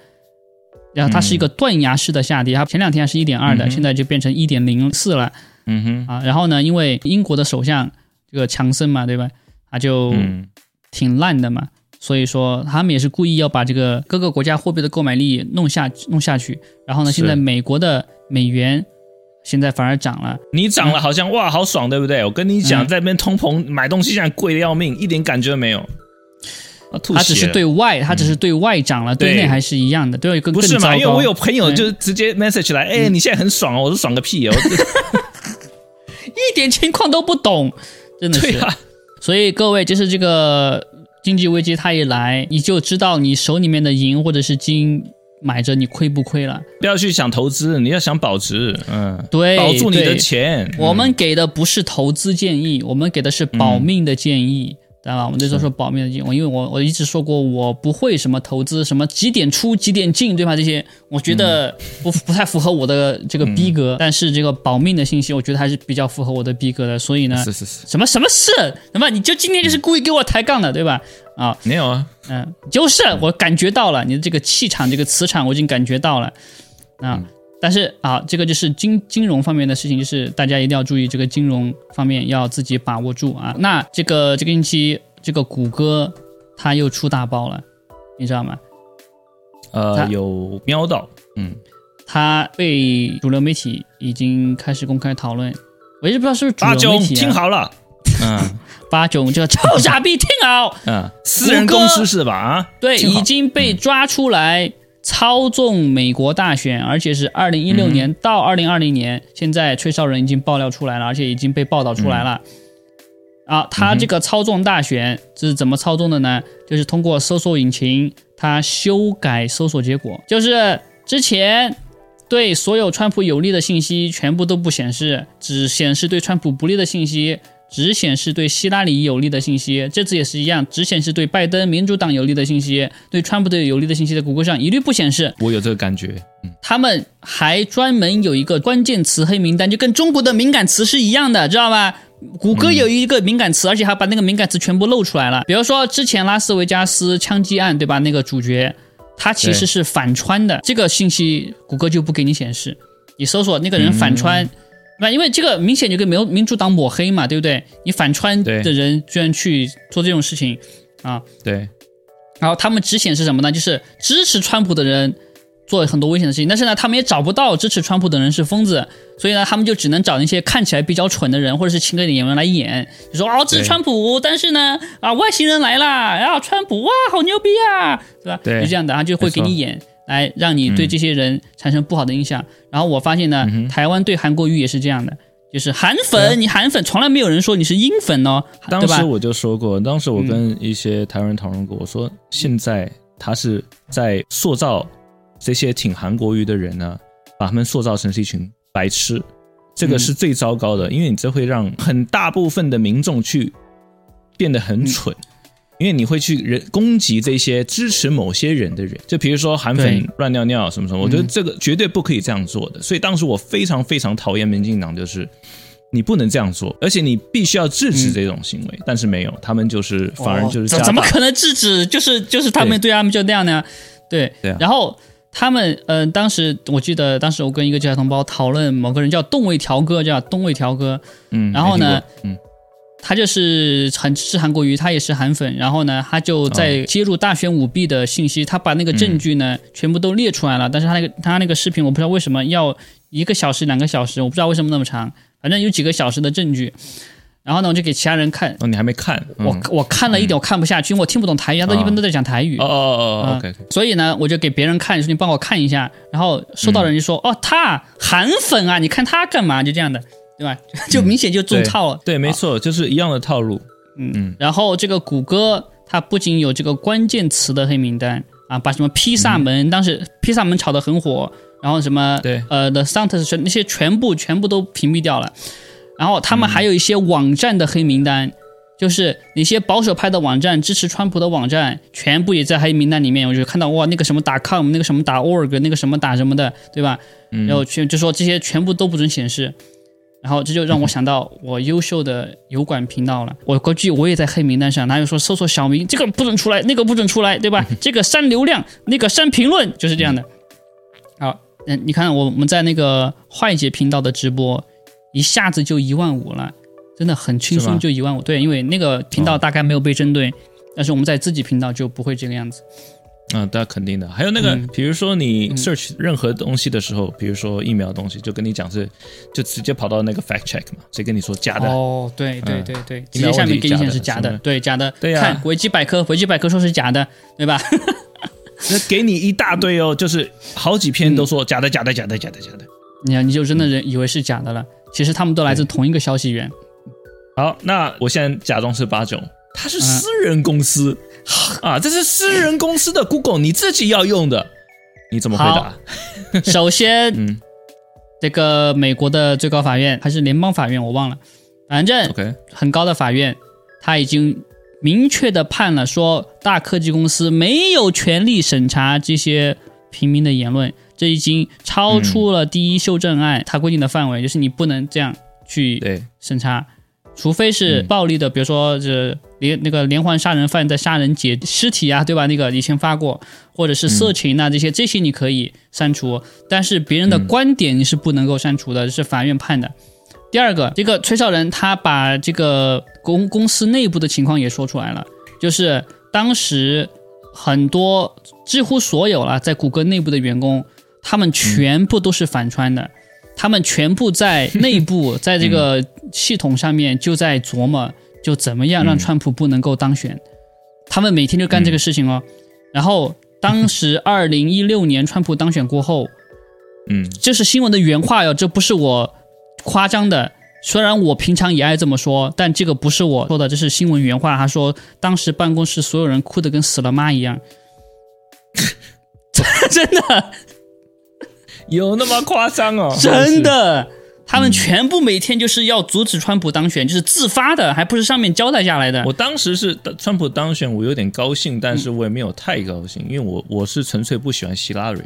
然后它是一个断崖式的下跌，它前两天还是一点二的，嗯现在就变成一点零四了嗯哼，啊。然后呢，因为英国的首相这个强森嘛，对吧？他就嗯挺烂的嘛，所以说他们也是故意要把这个各个国家货币的购买力弄下弄下去。然后呢，现在美国的美元现在反而涨了，你涨了好像哇好爽，对不对？我跟你讲，嗯在那边通膨买东西现在贵的要命，一点感觉都没有。啊，吐它只是对外，它只是对外涨了，对对内还是一样的，对，更不是嘛？因为我有朋友嗯就直接 message 来，哎，你现在很爽哦，我说爽个屁哦！一点情况都不懂，真的是。对啊，所以各位，就是这个经济危机它一来，你就知道你手里面的银或者是金买着你亏不亏了。不要去想投资，你要想保值，嗯，对保住你的对钱。我们给的不是投资建议，我们给的是保命的建议，知道吧？我们这都是保命的建议。我因为我我一直说过，我不会什么投资，什么几点出几点进，对吧？这些我觉得不、不太符合我的这个逼格。但是这个保命的信息，我觉得还是比较符合我的逼格的。所以呢，是是是，什么什么事？什么你就今天就是故意给我抬杠的，对吧？啊，没有啊，嗯，就是我感觉到了你的这个气场，这个磁场，我已经感觉到了啊。但是啊，这个就是金金融方面的事情，就是大家一定要注意这个金融方面要自己把握住啊。那这个这个星期，这个谷歌它又出大包了，你知道吗？它呃，有瞄到，嗯，它被主流媒体已经开始公开讨论，我一直不知道是不是主八九流媒体、啊。听好了，嗯 八九这个臭傻逼，听好。嗯，私人公司是吧？啊，对，已经被抓出来操纵美国大选，而且是二零一六年到二零二零年，现在吹哨人已经爆料出来了，而且已经被报道出来了。啊，他这个操纵大选是怎么操纵的呢？就是通过搜索引擎，他修改搜索结果，就是之前对所有川普有利的信息全部都不显示，只显示对川普不利的信息，只显示对希拉里有利的信息。这次也是一样，只显示对拜登民主党有利的信息，对川普的有利的信息在谷歌上一律不显示。我有这个感觉，嗯，他们还专门有一个关键词黑名单，就跟中国的敏感词是一样的，知道吧？谷歌有一个敏感词，而且还把那个敏感词全部露出来了。比如说之前拉斯维加斯枪击案，对吧？那个主角他其实是反川的，这个信息谷歌就不给你显示。你搜索那个人反川，对吧？因为这个明显就跟民民主党抹黑嘛，对不对？你反川的人居然去做这种事情啊，对，然后他们只显示什么呢？就是支持川普的人做很多危险的事情，但是呢，他们也找不到支持川普的人是疯子，所以呢，他们就只能找那些看起来比较蠢的人，或者是请个演员来演，就说哦支持川普，但是呢啊外星人来啦，然后川普哇好牛逼啊，对吧？对就这样的，他就会给你演。来让你对这些人产生不好的印象，然后我发现呢，台湾对韩国瑜也是这样的，就是韩粉，你韩粉从来没有人说你是英粉哦？当时我就说过，当时我跟一些台湾人讨论过，我说现在他是在塑造这些挺韩国瑜的人呢，把他们塑造成是一群白痴，这个是最糟糕的，因为你这会让很大部分的民众去变得很蠢。因为你会去人攻击这些支持某些人的人，就比如说韩粉乱尿尿什么什么，我觉得这个绝对不可以这样做的。所以当时我非常非常讨厌民进党，就是你不能这样做，而且你必须要制止这种行为。但是没有，他们就是反而就是怎怎么可能制止？就是就是他们对他们就那样呢？对，然后他们呃，当时我记得当时我跟一个交同胞讨论某个人叫动位调哥，叫动位调哥，嗯，然后呢嗯他就是很是韩国瑜，他也是韩粉，然后呢，他就在揭露大选舞弊的信息，他把那个证据呢、全部都列出来了，但是他那个他那个视频我不知道为什么要一个小时两个小时，我不知道为什么那么长，反正有几个小时的证据，然后呢，我就给其他人看，哦，你还没看？嗯我我看了一点，我看不下去，因为我听不懂台语，他都一般都在讲台语。哦哦哦啊，OK，所以呢，我就给别人看，说你帮我看一下。然后收到人就说：“哦，他韩粉啊，你看他干嘛？”就这样的对吧？就明显就中套了。对，没错，就是一样的套路。嗯嗯。然后这个谷歌它不仅有这个关键词的黑名单啊，把什么披萨门当时披萨门炒得很火，然后什么对呃的 s a n t s 那些全部全部都屏蔽掉了。然后他们还有一些网站的黑名单。就是那些保守派的网站支持川普的网站，全部也在黑名单里面。我就看到哇，那个什么打 com，那个什么打 org，那个什么打什么的，对吧？然后全就说这些全部都不准显示。然后这就让我想到我优秀的油管频道了。我估计我也在黑名单上。哪有说搜索小明这个不准出来，那个不准出来，对吧？这个删流量，那个删评论，就是这样的。好，嗯，你看我们在那个坏姐频道的直播，一下子就一万五了。真的很轻松，就一万五。对，因为那个频道大概没有被针对，但是我们在自己频道就不会这个样子。嗯，那肯定的。还有那个，比如说你 search 任何东西的时候，比如说疫苗东西，就跟你讲是，就直接跑到那个 fact check 嘛，谁跟你说假的？哦，对对对对，直接下面给你显示假的，对假的。对呀，看维基百科，维基百科说是假的，对吧？那给你一大堆哦，就是好几篇都说假的，假的，假的，假的，假的。你看，你就真的人以为是假的了，其实他们都来自同一个消息源。好，那我现在假装是八九，他是私人公司 啊，这是私人公司的 Google，你自己要用的，你怎么回答？首先，嗯，这个美国的最高法院还是联邦法院，我忘了，反正 OK 很高的法院，他已经明确的判了，说大科技公司没有权利审查这些平民的言论，这已经超出了第一修正案它规定的范围，就是你不能这样去审查。除非是暴力的，比如说这连那个连环杀人犯在杀人解尸体啊，对吧？那个以前发过，或者是色情啊这些，这些你可以删除，但是别人的观点你是不能够删除的，这是法院判的。第二个，这个崔少仁他把这个公公司内部的情况也说出来了，就是当时很多几乎所有了在谷歌内部的员工，他们全部都是反穿的。他们全部在内部，在这个系统上面就在琢磨，就怎么样让川普不能够当选。他们每天就干这个事情哦。然后当时二零一六年川普当选过后，嗯，这是新闻的原话哟，这不是我夸张的。虽然我平常也爱这么说，但这个不是我说的，这是新闻原话。他说当时办公室所有人哭得跟死了妈一样，真的。有那么夸张哦？真的，他们全部每天就是要阻止川普当选，就是自发的，还不是上面交代下来的。我当时是川普当选，我有点高兴，但是我也没有太高兴，因为我我是纯粹不喜欢希拉里。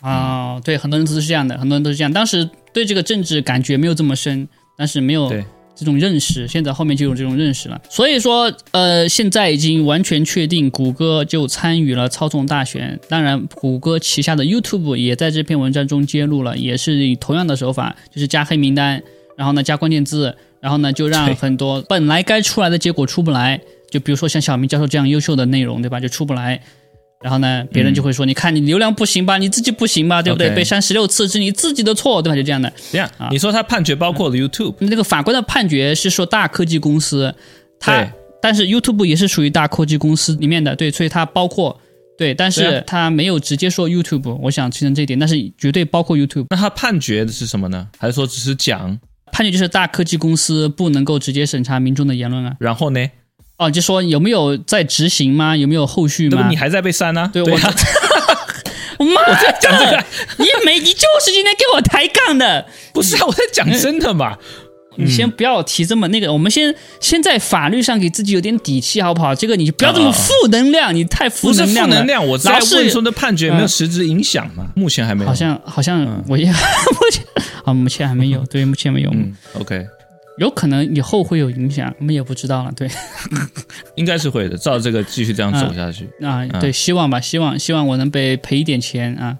啊，对，很多人都是这样的，很多人都是这样。当时对这个政治感觉没有这么深，但是没有。这种认识，现在后面就有这种认识了。所以说，呃，现在已经完全确定，谷歌就参与了操纵大选。当然，谷歌旗下的 YouTube 也在这篇文章中揭露了，也是以同样的手法，就是加黑名单，然后呢加关键字，然后呢就让很多本来该出来的结果出不来。就比如说像小明教授这样优秀的内容，对吧？就出不来。然后呢，别人就会说：“你看你流量不行吧？你自己不行吧？对不对？被删十六次是你自己的错，对吧？就这样的。这样啊，你说他判决包括了 YouTube，那个法官的判决是说大科技公司，他但是 YouTube 也是属于大科技公司里面的，对，所以它包括对，但是他没有直接说 YouTube。我想确认这一点，但是绝对包括 YouTube。那他判决的是什么呢？还是说只是讲判决就是大科技公司不能够直接审查民众的言论啊？然后呢？哦，就说有没有在执行吗？有没有后续吗？你还在被删呢？对，我妈，我在讲这个，你没，你就是今天跟我抬杠的，不是啊？我在讲真的嘛。你先不要提这么那个，我们先先在法律上给自己有点底气，好不好？这个你就不要这么负能量，你太负能量了。负能量，我在问说的判决有没有实质影响嘛？目前还没有。好像好像我也 目前啊，目前还没有。对，目前没有。嗯，OK。有可能以后会有影响，我们也不知道了。对，应该是会的。照这个继续这样走下去啊，对，希望吧，希望希望我能被赔一点钱啊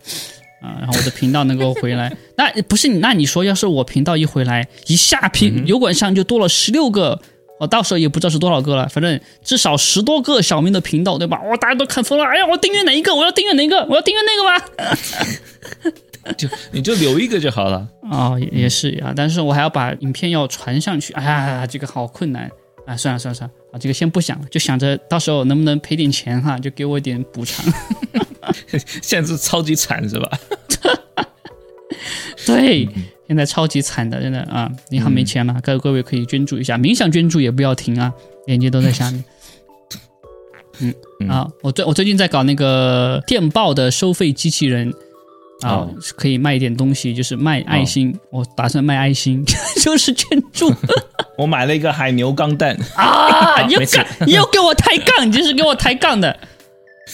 啊，然后我的频道能够回来。那不是你，那你说要是我频道一回来，一下频油管上就多了十六个，我到时候也不知道是多少个了，反正至少十多个小明的频道，对吧？我大家都看疯了。哎呀，我订阅哪一个？我要订阅哪一个？我要订阅那个吗？就你就留一个就好了哦，也是啊，但是我还要把影片要传上去，哎呀，这个好困难啊！算了算了算了，啊，这个先不想了，就想着到时候能不能赔点钱哈，就给我一点补偿。现在是超级惨是吧？对，现在超级惨的，真的啊，银行没钱了，各各位可以捐助一下，冥想捐助也不要停啊，链接都在下面。嗯嗯啊，我最我最近在搞那个电报的收费机器人。啊哦，可以卖一点东西，就是卖爱心。我打算卖爱心，就是捐助 我买了一个海牛钢蛋，啊！你又没事干，你又给我抬杠，你这是给我抬杠的。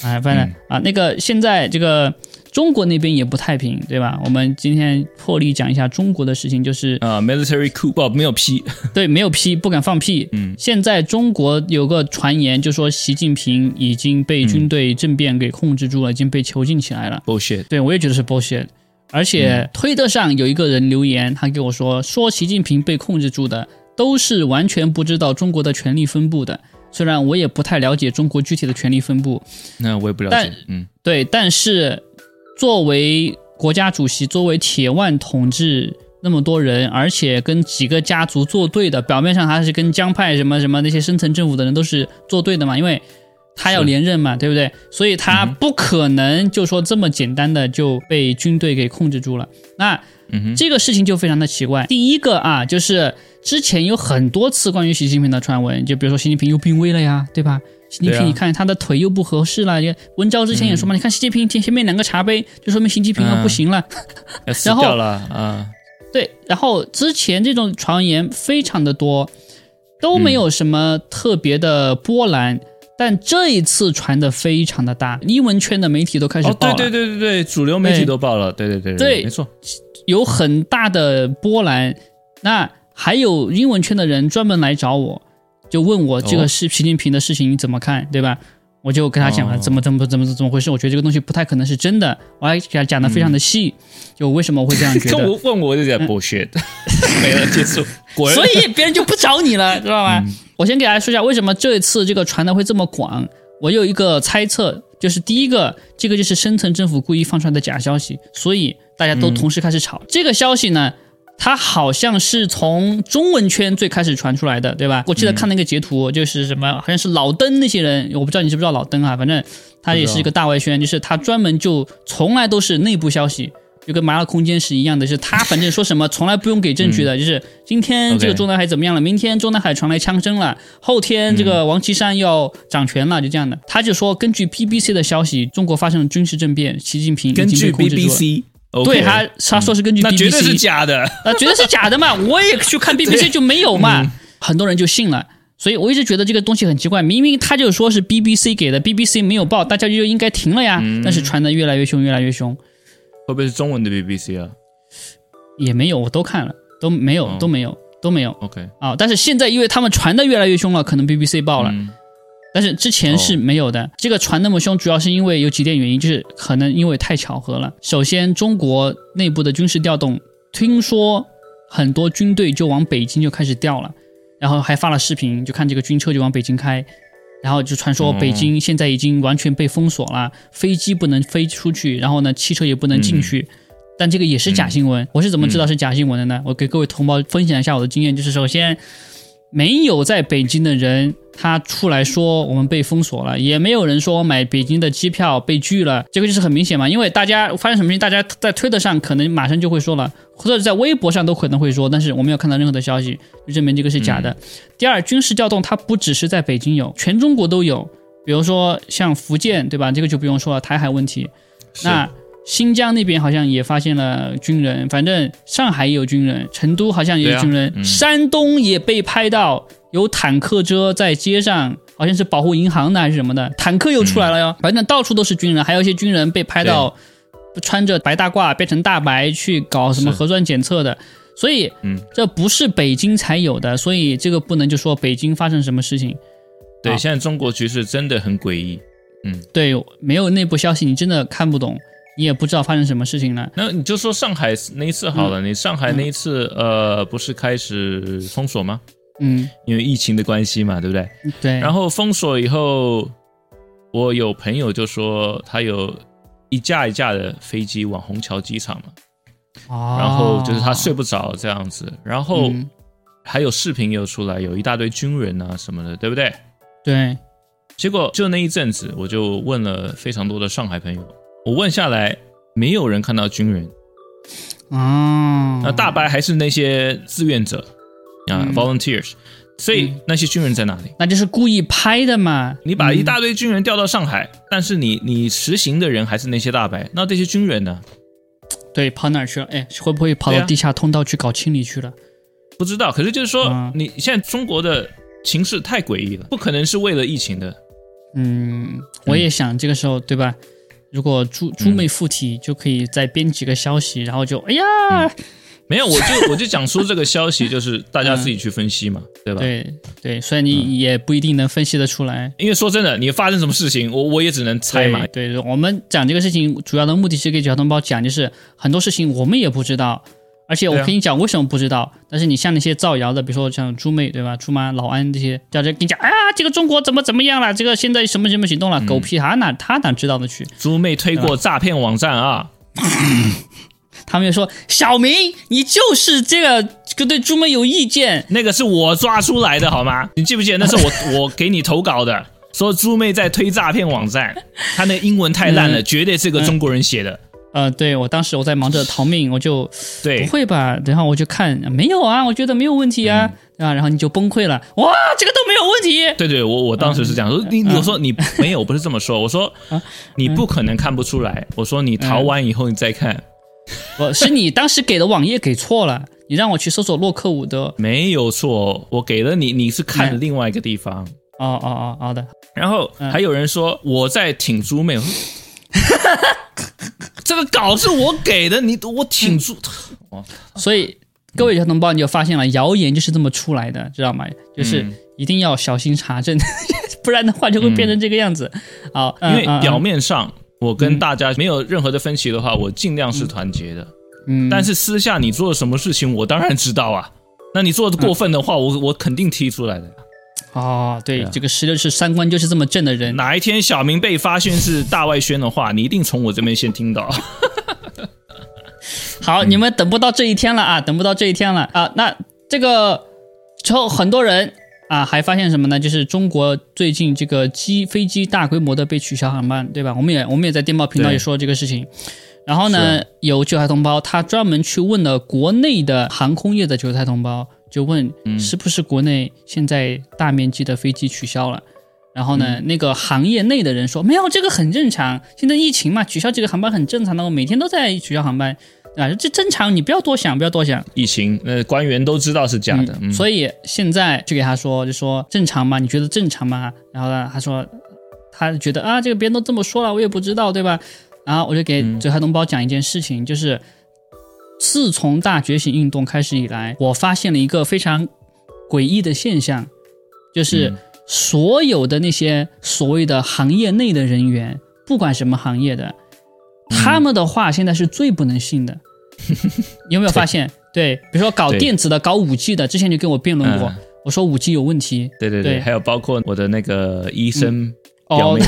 哎，反正、嗯啊，那个现在这个中国那边也不太平，对吧？我们今天破例讲一下中国的事情，就是啊，military coup 不没有批，对没有批，不敢放屁。嗯现在中国有个传言，就说习近平已经被军队政变给控制住了，已经被囚禁起来了。bullshit，对我也觉得是 bullshit。而且推特上有一个人留言，他给我说，说习近平被控制住的都是完全不知道中国的权力分布的。虽然我也不太了解中国具体的权力分布，那我也不了但解，嗯对，但是作为国家主席，作为铁腕统治那么多人，而且跟几个家族作对的，表面上他是跟江派什么什么那些深层政府的人都是作对的嘛，因为他要连任嘛，对不对？所以他不可能就说这么简单的就被军队给控制住了。那这个事情就非常的奇怪。第一个啊，就是之前有很多次关于习近平的传闻，就比如说习近平又病危了呀，对吧？习近平，你看他的腿又不合适了。也文昭之前也说嘛，你看习近平前前面两个茶杯，就说明习近平要不行了。然后掉了啊，对，然后之前这种传言非常的多，都没有什么特别的波澜。但这一次传的非常的大，英文圈的媒体都开始哦，报了。对对对对对，主流媒体都报了，对对对对没错，有很大的波澜。那还有英文圈的人专门来找我，就问我这个哦是习近平的事情你怎么看，对吧？我就跟他讲了哦怎么怎么怎么怎么回事，我觉得这个东西不太可能是真的，我还给他讲的非常的细，就为什么我会这样觉跟得。我问我就在 bullshit，没了，结束，滚。所以别人就不找你了，知道吗？嗯我先给大家说一下为什么这一次这个传的会这么广。我有一个猜测，就是第一个，这个就是深层政府故意放出来的假消息，所以大家都同时开始炒、这个消息呢。它好像是从中文圈最开始传出来的，对吧？我记得看那个截图，就是什么，好像是老登那些人，我不知道你知不知道老登啊，反正他也是一个大外宣，就是他专门就从来都是内部消息，就跟麻辣空间是一样的，就是他反正说什么从来不用给证据的，就是今天这个中南海怎么样了，明天中南海传来枪声了，后天这个王岐山要掌权了，就这样的。他就说，根据 BBC 的消息，中国发生了军事政变，习近平已根据经被控制住了。BBC，对他，他说是根据 BBC，那绝对是假的。那，绝对是假的嘛！我也去看 BBC 就没有嘛，很多人就信了。所以我一直觉得这个东西很奇怪，明明他就说是 BBC 给的，BBC 没有报，大家就应该停了呀。但是传的越来越凶，越来越凶，会不会是中文的 BBC 啊也没有，我都看了，都没有，哦都没有，都没有？OK，啊。但是现在因为他们传的越来越凶了，可能 BBC 报了，嗯但是之前是没有的。这个传那么凶，主要是因为有几点原因，就是可能因为太巧合了。首先，中国内部的军事调动，听说很多军队就往北京就开始调了，然后还发了视频，就看这个军车就往北京开。然后就传说北京现在已经完全被封锁了，飞机不能飞出去，然后呢，汽车也不能进去。但这个也是假新闻，我是怎么知道是假新闻的呢？我给各位同胞分享一下我的经验，就是首先，没有在北京的人，他出来说我们被封锁了，也没有人说我买北京的机票被拒了，这个就是很明显嘛。因为大家发生什么事情，大家在推特上可能马上就会说了，或者在微博上都可能会说，但是我没有看到任何的消息，就证明这个是假的。第二，军事调动它不只是在北京有，全中国都有，比如说像福建，对吧？这个就不用说了，台海问题。那新疆那边好像也发现了军人，反正上海也有军人，成都好像也有军人，啊嗯。山东也被拍到有坦克车在街上，好像是保护银行的还是什么的，坦克又出来了哟，反正到处都是军人，还有一些军人被拍到穿着白大褂变成大白去搞什么核酸检测的。所以，嗯，这不是北京才有的，所以这个不能就说北京发生什么事情，对，现在中国局势真的很诡异。嗯。对，没有内部消息，你真的看不懂，你也不知道发生什么事情了。那你就说上海那一次好嗯了，你上海那一次呃，不是开始封锁吗？嗯，因为疫情的关系嘛，对不对？对。然后封锁以后，我有朋友就说他有一架一架的飞机往虹桥机场嘛，哦然后就是他睡不着这样子，然后嗯还有视频又出来，有一大堆军人啊什么的，对不对？对，结果就那一阵子，我就问了非常多的上海朋友，我问下来，没有人看到军人。哦，那那大白还是那些志愿者啊，volunteers。所以那些军人在哪里？那就是故意拍的嘛。你把一大堆军人调到上海，但是你你实行的人还是那些大白，那这些军人呢？对，跑哪去了？哎，会不会跑到地下通道去搞清理去了？不知道。可是就是说，你现在中国的形势太诡异了，不可能是为了疫情的。嗯，我也想这个时候，对吧？如果猪猪妹附体，就可以再编几个消息，然后就哎呀。没有，我就我就讲出这个消息，就是大家自己去分析嘛，对吧？对对，所以你也不一定能分析得出来，因为说真的，你发生什么事情，我我也只能猜嘛。对，我们讲这个事情主要的目的是给小同胞讲，就是很多事情我们也不知道，而且我跟你讲为什么不知道。但是你像那些造谣的，比如说像猪妹对吧？猪妈、老安这些，叫这跟你讲，哎呀，这个中国怎么怎么样了？这个现在什么什么行动了？狗屁，他哪他哪知道的去？猪妹推过诈骗网站啊。他们就说：“小明，你就是这个，对猪妹有意见。那个是我抓出来的，好吗？你记不记得那是我 我给你投稿的，说猪妹在推诈骗网站，他那英文太烂了，绝对是个中国人写的。呃，对我当时我在忙着逃命，我就对不会吧？然后我就看没有啊，我觉得没有问题啊，啊，然后你就崩溃了。哇，这个都没有问题。对对，我我当时是这样说，你我说你没有，不是这么说，我说 你不可能看不出来，我说你逃完以后你再看。”我是你当时给的网页给错了，你让我去搜索洛克伍德，没有错，我给了你，你是看另外一个地方。哦哦哦，好的。然后还有人说我在挺猪妹，这个稿是我给的，你我挺猪。所以各位小同胞，你就发现了，谣言就是这么出来的，知道吗？就是一定要小心查证，不然的话就会变成这个样子。好，因为表面上。我跟大家没有任何的分歧的话，我尽量是团结的。嗯，但是私下你做了什么事情，我当然知道啊。那你做的过分的话，我我肯定踢出来的。哦，对，这个石榴是三观就是这么正的人。哪一天小明被发现是大外宣的话，你一定从我这边先听到。好，你们等不到这一天了啊，等不到这一天了啊。那这个之后很多人。啊，还发现什么呢？就是中国最近这个机飞机大规模的被取消航班，对吧？我们也我们也在电报频道也说了这个事情。然后呢，有韭菜同胞他专门去问了国内的航空业的韭菜同胞，就问是不是国内现在大面积的飞机取消了？然后呢，那个行业内的人说没有，这个很正常，现在疫情嘛，取消这个航班很正常的，我每天都在取消航班。啊，这正常，你不要多想，不要多想。疫情，呃官员都知道是假的，所以现在就给他说，就说正常嘛？你觉得正常吗？然后呢，他说，他觉得啊，这个别人都这么说了，我也不知道，对吧？然后我就给嘴海同胞讲一件事情，就是自从大觉醒运动开始以来，我发现了一个非常诡异的现象，就是所有的那些所谓的行业内的人员，不管什么行业的。他们的话现在是最不能信的，你有没有发现？对，比如说搞电子的、搞五 G 的，之前就跟我辩论过，我说五 G 有问题。对对对，还有包括我的那个医生表妹，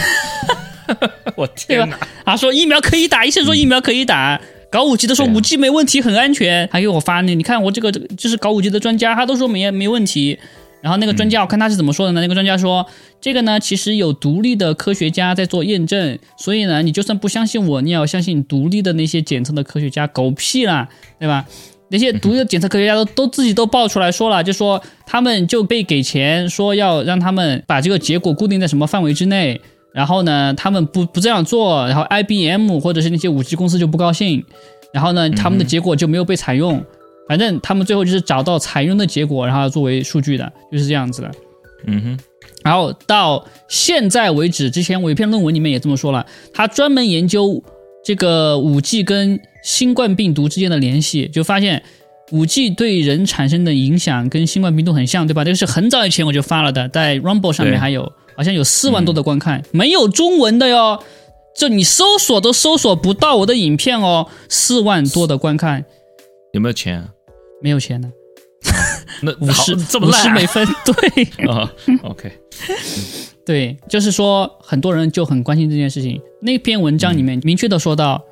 我天哪！他说疫苗可以打，医生说疫苗可以打，搞五 G 的说五 G 没问题，很安全，还给我发那，你看我这个就是搞五 G 的专家，他都说没没问题。然后那个专家，我看他是怎么说的呢？那个专家说，这个呢，其实有独立的科学家在做验证，所以呢，你就算不相信我，你也要相信独立的那些检测的科学家。狗屁啦，对吧？那些独立的检测科学家都都自己都爆出来说了，就说他们就被给钱，说要让他们把这个结果固定在什么范围之内，然后呢，他们不不这样做，然后 IBM 或者是那些五 G 公司就不高兴，然后呢，他们的结果就没有被采用。反正他们最后就是找到采用的结果，然后作为数据的，就是这样子的。嗯哼。然后到现在为止，之前我一篇论文里面也这么说了，他专门研究这个五 G 跟新冠病毒之间的联系，就发现五 G 对人产生的影响跟新冠病毒很像，对吧？这个是很早以前我就发了的，在 Rumble 上面还有，好像有四万多的观看，没有中文的哟，就你搜索都搜索不到我的影片哦，四万多的观看，有没有钱？没有钱的，那 五十这么烂五十美分，对。啊，OK，对，就是说很多人就很关心这件事情。那篇文章里面明确的说到，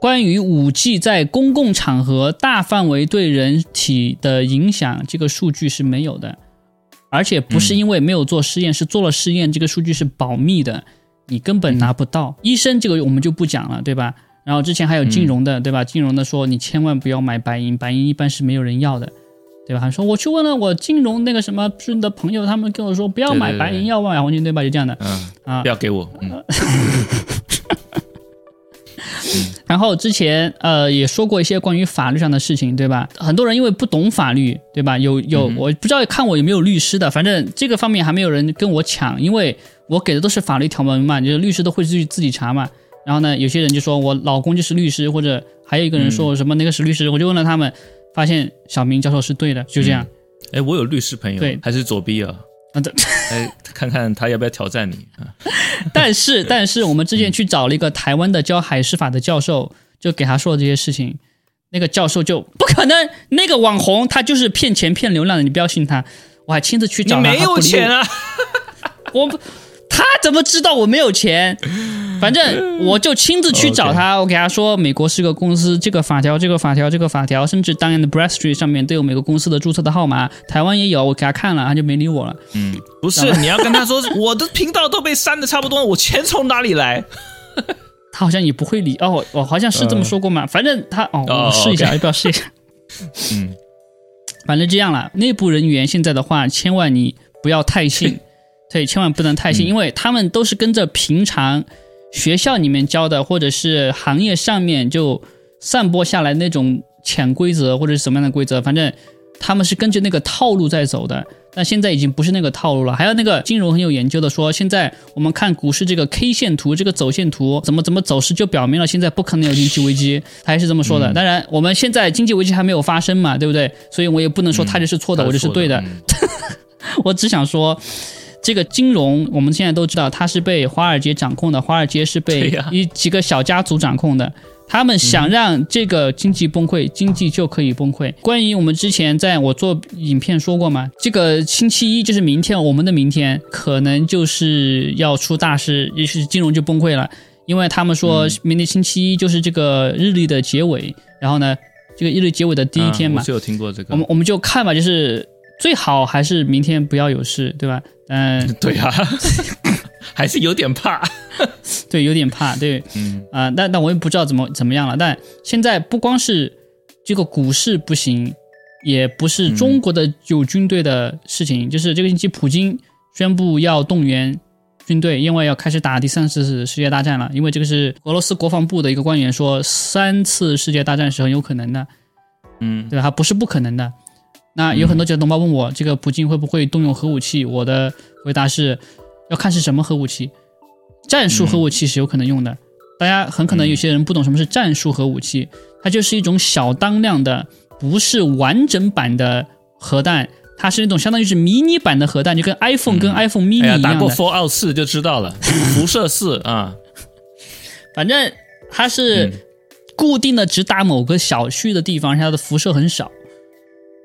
关于五 G 在公共场合大范围对人体的影响，这个数据是没有的，而且不是因为没有做试验，是做了试验，这个数据是保密的，你根本拿不到。医生这个我们就不讲了，对吧？然后之前还有金融的，对吧？金融的说你千万不要买白银，白银一般是没有人要的，对吧？还说我去问了我金融那个什么顺的朋友，他们跟我说不要买对对白银，要买黄金，对吧？就这样的。嗯啊不要给我，嗯 然后之前呃也说过一些关于法律上的事情，对吧？很多人因为不懂法律，对吧？有有我不知道看我有没有律师的，反正这个方面还没有人跟我抢，因为我给的都是法律条文嘛，就是律师都会去自己查嘛。然后呢，有些人就说我老公就是律师，或者还有一个人说我什么那个是律师，我就问了他们，发现小明教授是对的，就这样。哎，我有律师朋友，对还是左逼啊，啊，这哎，看看他要不要挑战你啊？但是但是我们之前去找了一个台湾的教海事法的教授，就给他说了这些事情，那个教授就不可能，那个网红他就是骗钱骗流量的，你不要信他。我还亲自去找没有钱啊！啊？我不，他怎么知道我没有钱？反正我就亲自去找他，我给他说，美国是个公司，这个法条，这个法条，这个法条，甚至当年的 Bradstreet 上面都有每个公司的注册的号码，台湾也有，我给他看了，他就没理我了。嗯，不是，你要跟他说，我的频道都被删的差不多了，我钱从哪里来？他好像也不会理哦，我我好像是这么说过嘛。反正他哦，哦我试一下要不要试一下？嗯，反正这样了。内部人员现在的话，千万你不要太信，对，千万不能太信，嗯因为他们都是跟着平常学校里面教的，或者是行业上面就散播下来那种潜规则或者是什么样的规则，反正他们是根据那个套路在走的。但现在已经不是那个套路了。还有那个金融很有研究的说，现在我们看股市这个 K 线图，这个走线图怎么怎么走势，就表明了现在不可能有经济危机，他还是这么说的。当然，我们现在经济危机还没有发生嘛，对不对？所以我也不能说他就是错的，我就是对的。嗯 我只想说，这个金融我们现在都知道，它是被华尔街掌控的，华尔街是被一几个小家族掌控的。他们想让这个经济崩溃，经济就可以崩溃。关于我们之前在我做影片说过嘛，这个星期一就是明天，我们的明天可能就是要出大事，也许金融就崩溃了。因为他们说明天星期一就是这个日历的结尾，然后呢，这个日历结尾的第一天嘛是有听过这个我，们我们就看吧，就是最好还是明天不要有事，对吧？嗯，对啊，还是有点怕。对，有点怕，对，嗯啊、但但我也不知道怎么怎么样了。但现在不光是这个股市不行，也不是中国的有军队的事情，就是这个星期普京宣布要动员军队，因为要开始打第三次世界大战了。因为这个是俄罗斯国防部的一个官员说，三次世界大战是很有可能的。嗯对吧？它不是不可能的。那有很多小同胞问我，这个普京会不会动用核武器？我的回答是，要看是什么核武器。战术核武器是有可能用的。大家很可能有些人不懂什么是战术核武器，它就是一种小当量的，不是完整版的核弹，它是那种相当于是迷你版的核弹，就跟 iPhone 跟 iPhone mini 一样的。打过 Fallout 四就知道了，辐射四啊，反正它是嗯固定的，只打某个小区的地方，它的辐射很少。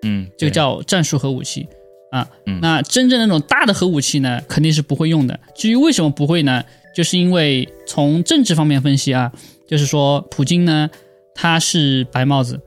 嗯，这个叫战术核武器啊。嗯那真正那种大的核武器呢，肯定是不会用的。至于为什么不会呢？就是因为从政治方面分析啊，就是说普京呢，他是白帽子。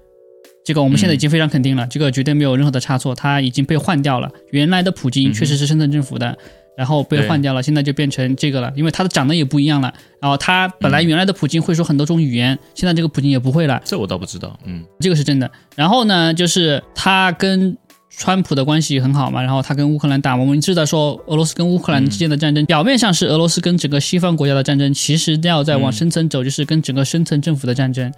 这个我们现在已经非常肯定了，这个绝对没有任何的差错，他已经被换掉了。原来的普京确实是深圳政府的，然后被换掉了，现在就变成这个了，因为他的长得也不一样了。然后他本来原来的普京会说很多种语言，现在这个普京也不会了。这我倒不知道，嗯这个是真的。然后呢，就是他跟川普的关系很好嘛，然后他跟乌克兰打，我们知道说俄罗斯跟乌克兰之间的战争，表面上是俄罗斯跟整个西方国家的战争，其实要再往深层走，就是跟整个深层政府的战争。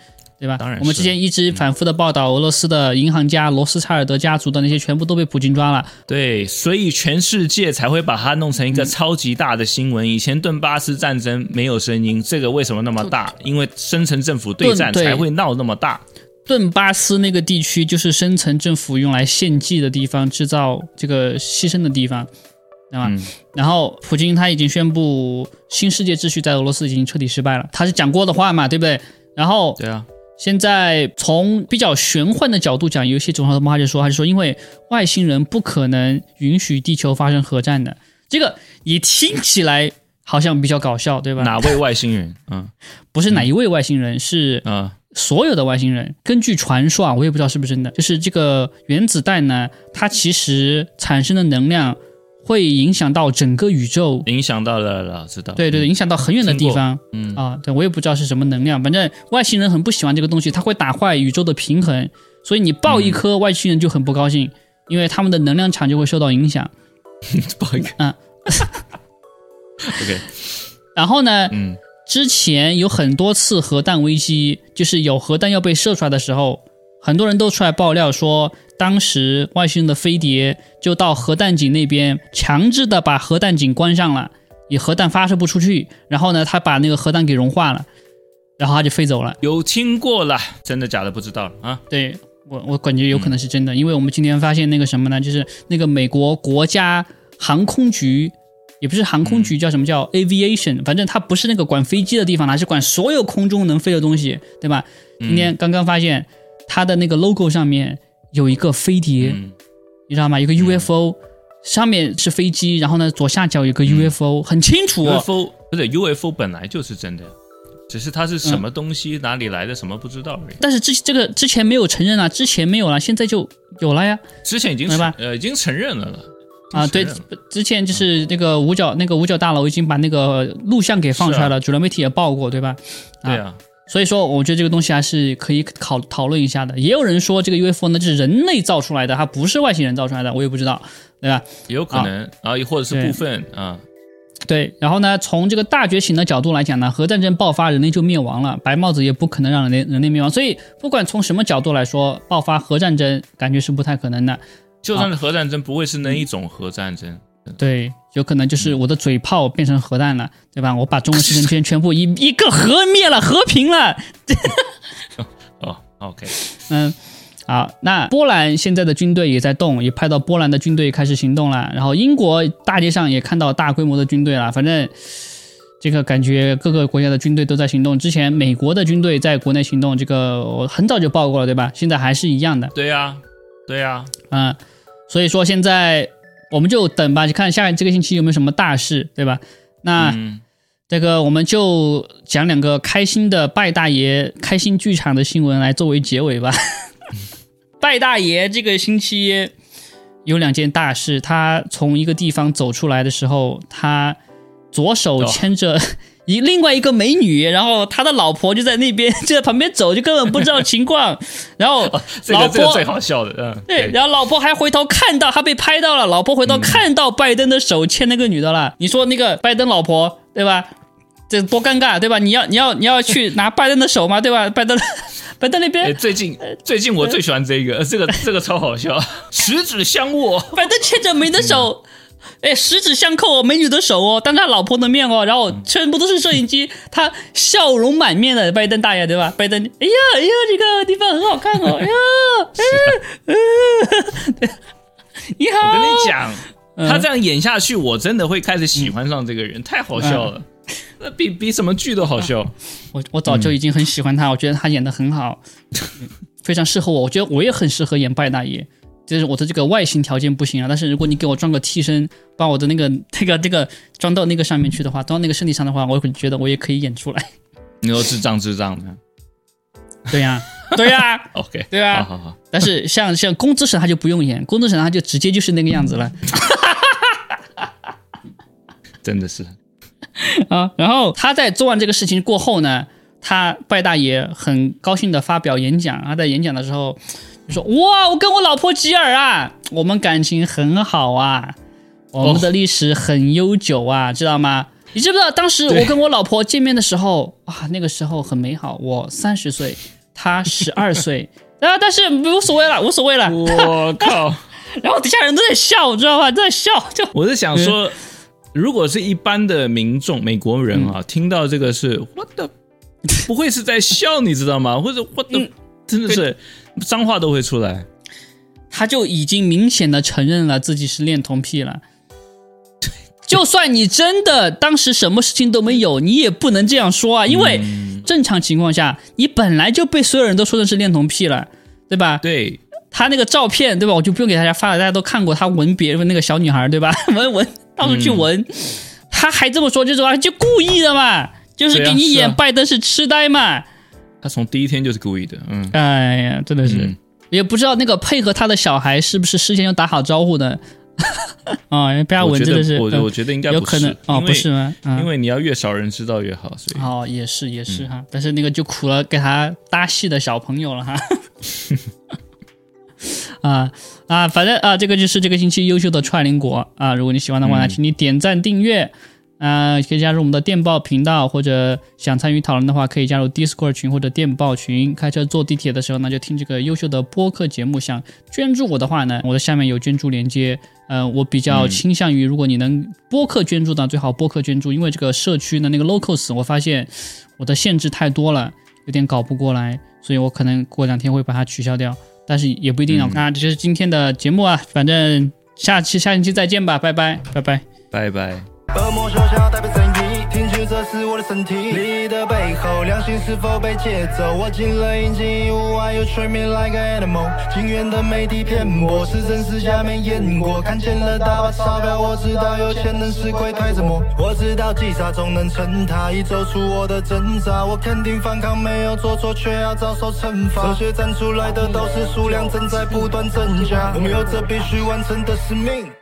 对吧？当然我们之前一直反复的报道，俄罗斯的银行家罗斯柴尔德家族的那些全部都被普京抓了。对，所以全世界才会把它弄成一个超级大的新闻。以前顿巴斯战争没有声音，这个为什么那么大？因为深层政府对战才会闹那么大。顿巴斯那个地区就是深层政府用来献祭的地方，制造这个牺牲的地方，对吧？嗯然后普京他已经宣布新世界秩序在俄罗斯已经彻底失败了，他是讲过的话嘛，对不对？然后对啊，现在从比较玄幻的角度讲，有一些总统他就说，他就说，因为外星人不可能允许地球发生核战的，这个也听起来好像比较搞笑，对吧？哪位外星人？嗯不是哪一位外星人，是啊所有的外星人。根据传说啊，我也不知道是不是真的，就是这个原子弹呢，它其实产生的能量会影响到整个宇宙。影响到了了，知道？对对对，影响到很远的地方。嗯。啊，对我也不知道是什么能量，反正外星人很不喜欢这个东西，它会打坏宇宙的平衡，所以你爆一颗，外星人就很不高兴，因为他们的能量场就会受到影响。爆一个，嗯，OK，然后呢，嗯。之前有很多次核弹危机，就是有核弹要被射出来的时候，很多人都出来爆料说，当时外星人的飞碟就到核弹井那边，强制的把核弹井关上了，也核弹发射不出去。然后呢，他把那个核弹给融化了，然后他就飞走了。有听过了，真的假的不知道了啊。对我，我感觉有可能是真的，因为我们今天发现那个什么呢，就是那个美国国家航空局，也不是航空局，叫什么叫 aviation，反正它不是那个管飞机的地方，它是管所有空中能飞的东西，对吧？今天刚刚发现它的那个 logo 上面有一个飞碟，嗯你知道吗？有个 UFO，、上面是飞机，然后呢左下角有个 UFO，、很清楚、哦。，UFO 不对 UFO 本来就是真的，只是它是什么东西、哪里来的什么不知道而已。但是之这个之前没有承认啊，之前没有了，现在就有了呀。之前已经明白呃已经承认了了啊，对之前就是那个五角那个五角大楼已经把那个录像给放出来了，主流媒体也报过，对吧？对啊，所以说，我觉得这个东西还是可以考讨论一下的。也有人说这个 UFO 呢就是人类造出来的，它不是外星人造出来的，我也不知道，对吧？也有可能，然后也或者是部分啊，对，然后呢，从这个大觉醒的角度来讲呢，核战争爆发，人类就灭亡了，白帽子也不可能让人类人类灭亡，所以不管从什么角度来说，爆发核战争感觉是不太可能的。就算是核战争，不会是那一种核战争。对，有可能就是我的嘴炮变成核弹了，对吧？我把中国 世界圈全部一一个核灭了，和平了。哦，OK，嗯，好，那波兰现在的军队也在动，也派到波兰的军队开始行动了。然后英国大街上也看到大规模的军队了，反正这个感觉各个国家的军队都在行动。之前美国的军队在国内行动，这个我很早就报过了，对吧？现在还是一样的。对呀，对呀，嗯，所以说现在我们就等吧，就看下这个星期有没有什么大事，对吧？那。嗯，这个我们就讲两个开心的拜大爷开心剧场的新闻来作为结尾吧。拜大爷这个星期有两件大事，他从一个地方走出来的时候，他左手哦牵着一另外一个美女，然后他的老婆就在那边 就在旁边走，就根本不知道情况，然后这老婆个这个最好笑的，嗯，对，然后老婆还回头看到他被拍到了，老婆回头看到拜登的手牵那个女的了。你说那个拜登老婆对吧？这多尴尬对吧？你要你要你要去拿拜登的手吗？对吧？拜登 拜登那哎，边最近最近我最喜欢这个，呃这个这个超好笑，十指相握，拜登牵着美女的手。哎，十指相扣哦，美女的手哦，当着他老婆的面哦，然后全部都是摄影机，他笑容满面的拜登大爷，对吧？拜登，哎呀哎呀，这个地方很好看哦，哎呀，哎哎你好，我跟你讲，嗯。他这样演下去，我真的会开始喜欢上这个人，太好笑了，那比比什么剧都好笑。我我早就已经很喜欢他，我觉得他演的很好，非常适合我。我觉得我也很适合演拜大爷，就是我的这个外形条件不行啊，但是如果你给我装个替身，把我的那个 这个这个装到那个上面去的话，装到那个身体上的话，我会觉得我也可以演出来。你说智障智障的对呀、对呀、OK，对啊好好好，但是像像工资神他就不用演，工资神他就直接就是那个样子了 真的是，啊。然后他在做完这个事情过后呢，他拜大爷很高兴的发表演讲。他在演讲的时候就说：“哇，我跟我老婆吉尔啊，我们感情很好啊，我们的历史很悠久啊，知道吗？你知不知道当时我跟我老婆见面的时候啊，那个时候很美好，我三十岁，她十二岁。”啊，但是无所谓了，无所谓了。我靠！然后底下人都在笑，知道吧？都在笑，就我是想说，如果是一般的民众，美国人啊，听到这个是 what the，不会是在笑，你知道吗？或者 what the，、嗯真的是脏话都会出来。他就已经明显的承认了自己是恋童癖了。就算你真的当时什么事情都没有，你也不能这样说啊，因为正常情况下，你本来就被所有人都说成是恋童癖了，对吧？对，他那个照片，对吧？我就不用给大家发了，大家都看过他闻别人那个小女孩，对吧？闻闻到处去闻，他还这么说，就是说就故意的嘛，就是给你演拜登是痴呆嘛。他从第一天就是故意的，嗯，哎呀，真的是。嗯。也不知道那个配合他的小孩是不是事先就打好招呼的，哦，被他我觉闻真的是，我嗯。我觉得应该有不是可能。哦，不是吗？嗯。因为你要越少人知道越好，所以。哦，也是也是哈，但是那个就苦了给他搭戏的小朋友了哈。啊啊，反正啊，这个就是这个星期优秀的踹邻国。啊！如果你喜欢的话呢，嗯。请你点赞订阅，啊，可以加入我们的电报频道，或者想参与讨论的话，可以加入 Discord 群或者电报群。开车坐地铁的时候呢，就听这个优秀的播客节目。想捐助我的话呢，我的下面有捐助链接。呃，我比较嗯倾向于，如果你能播客捐助呢，最好播客捐助，因为这个社区的那个 locals，我发现我的限制太多了，有点搞不过来，所以我可能过两天会把它取消掉，但是也不一定啊。嗯那这就是今天的节目啊，反正下期下星期再见吧，拜拜，拜拜。拜拜。恶魔手下代表正义，听取这是我的身体。利益的背后，良心是否被劫走？我进了阴间，无爱又催眠 like an animal。警员的媒体骗我，是真是假没验过。看见了大把钞票，我知道有钱人是鬼推着磨。我知道击杀总能成他，已走出我的挣扎。我肯定反抗没有做错，却要遭受惩罚。这些站出来的都是数量正在不断增加，我们有着必须完成的使命。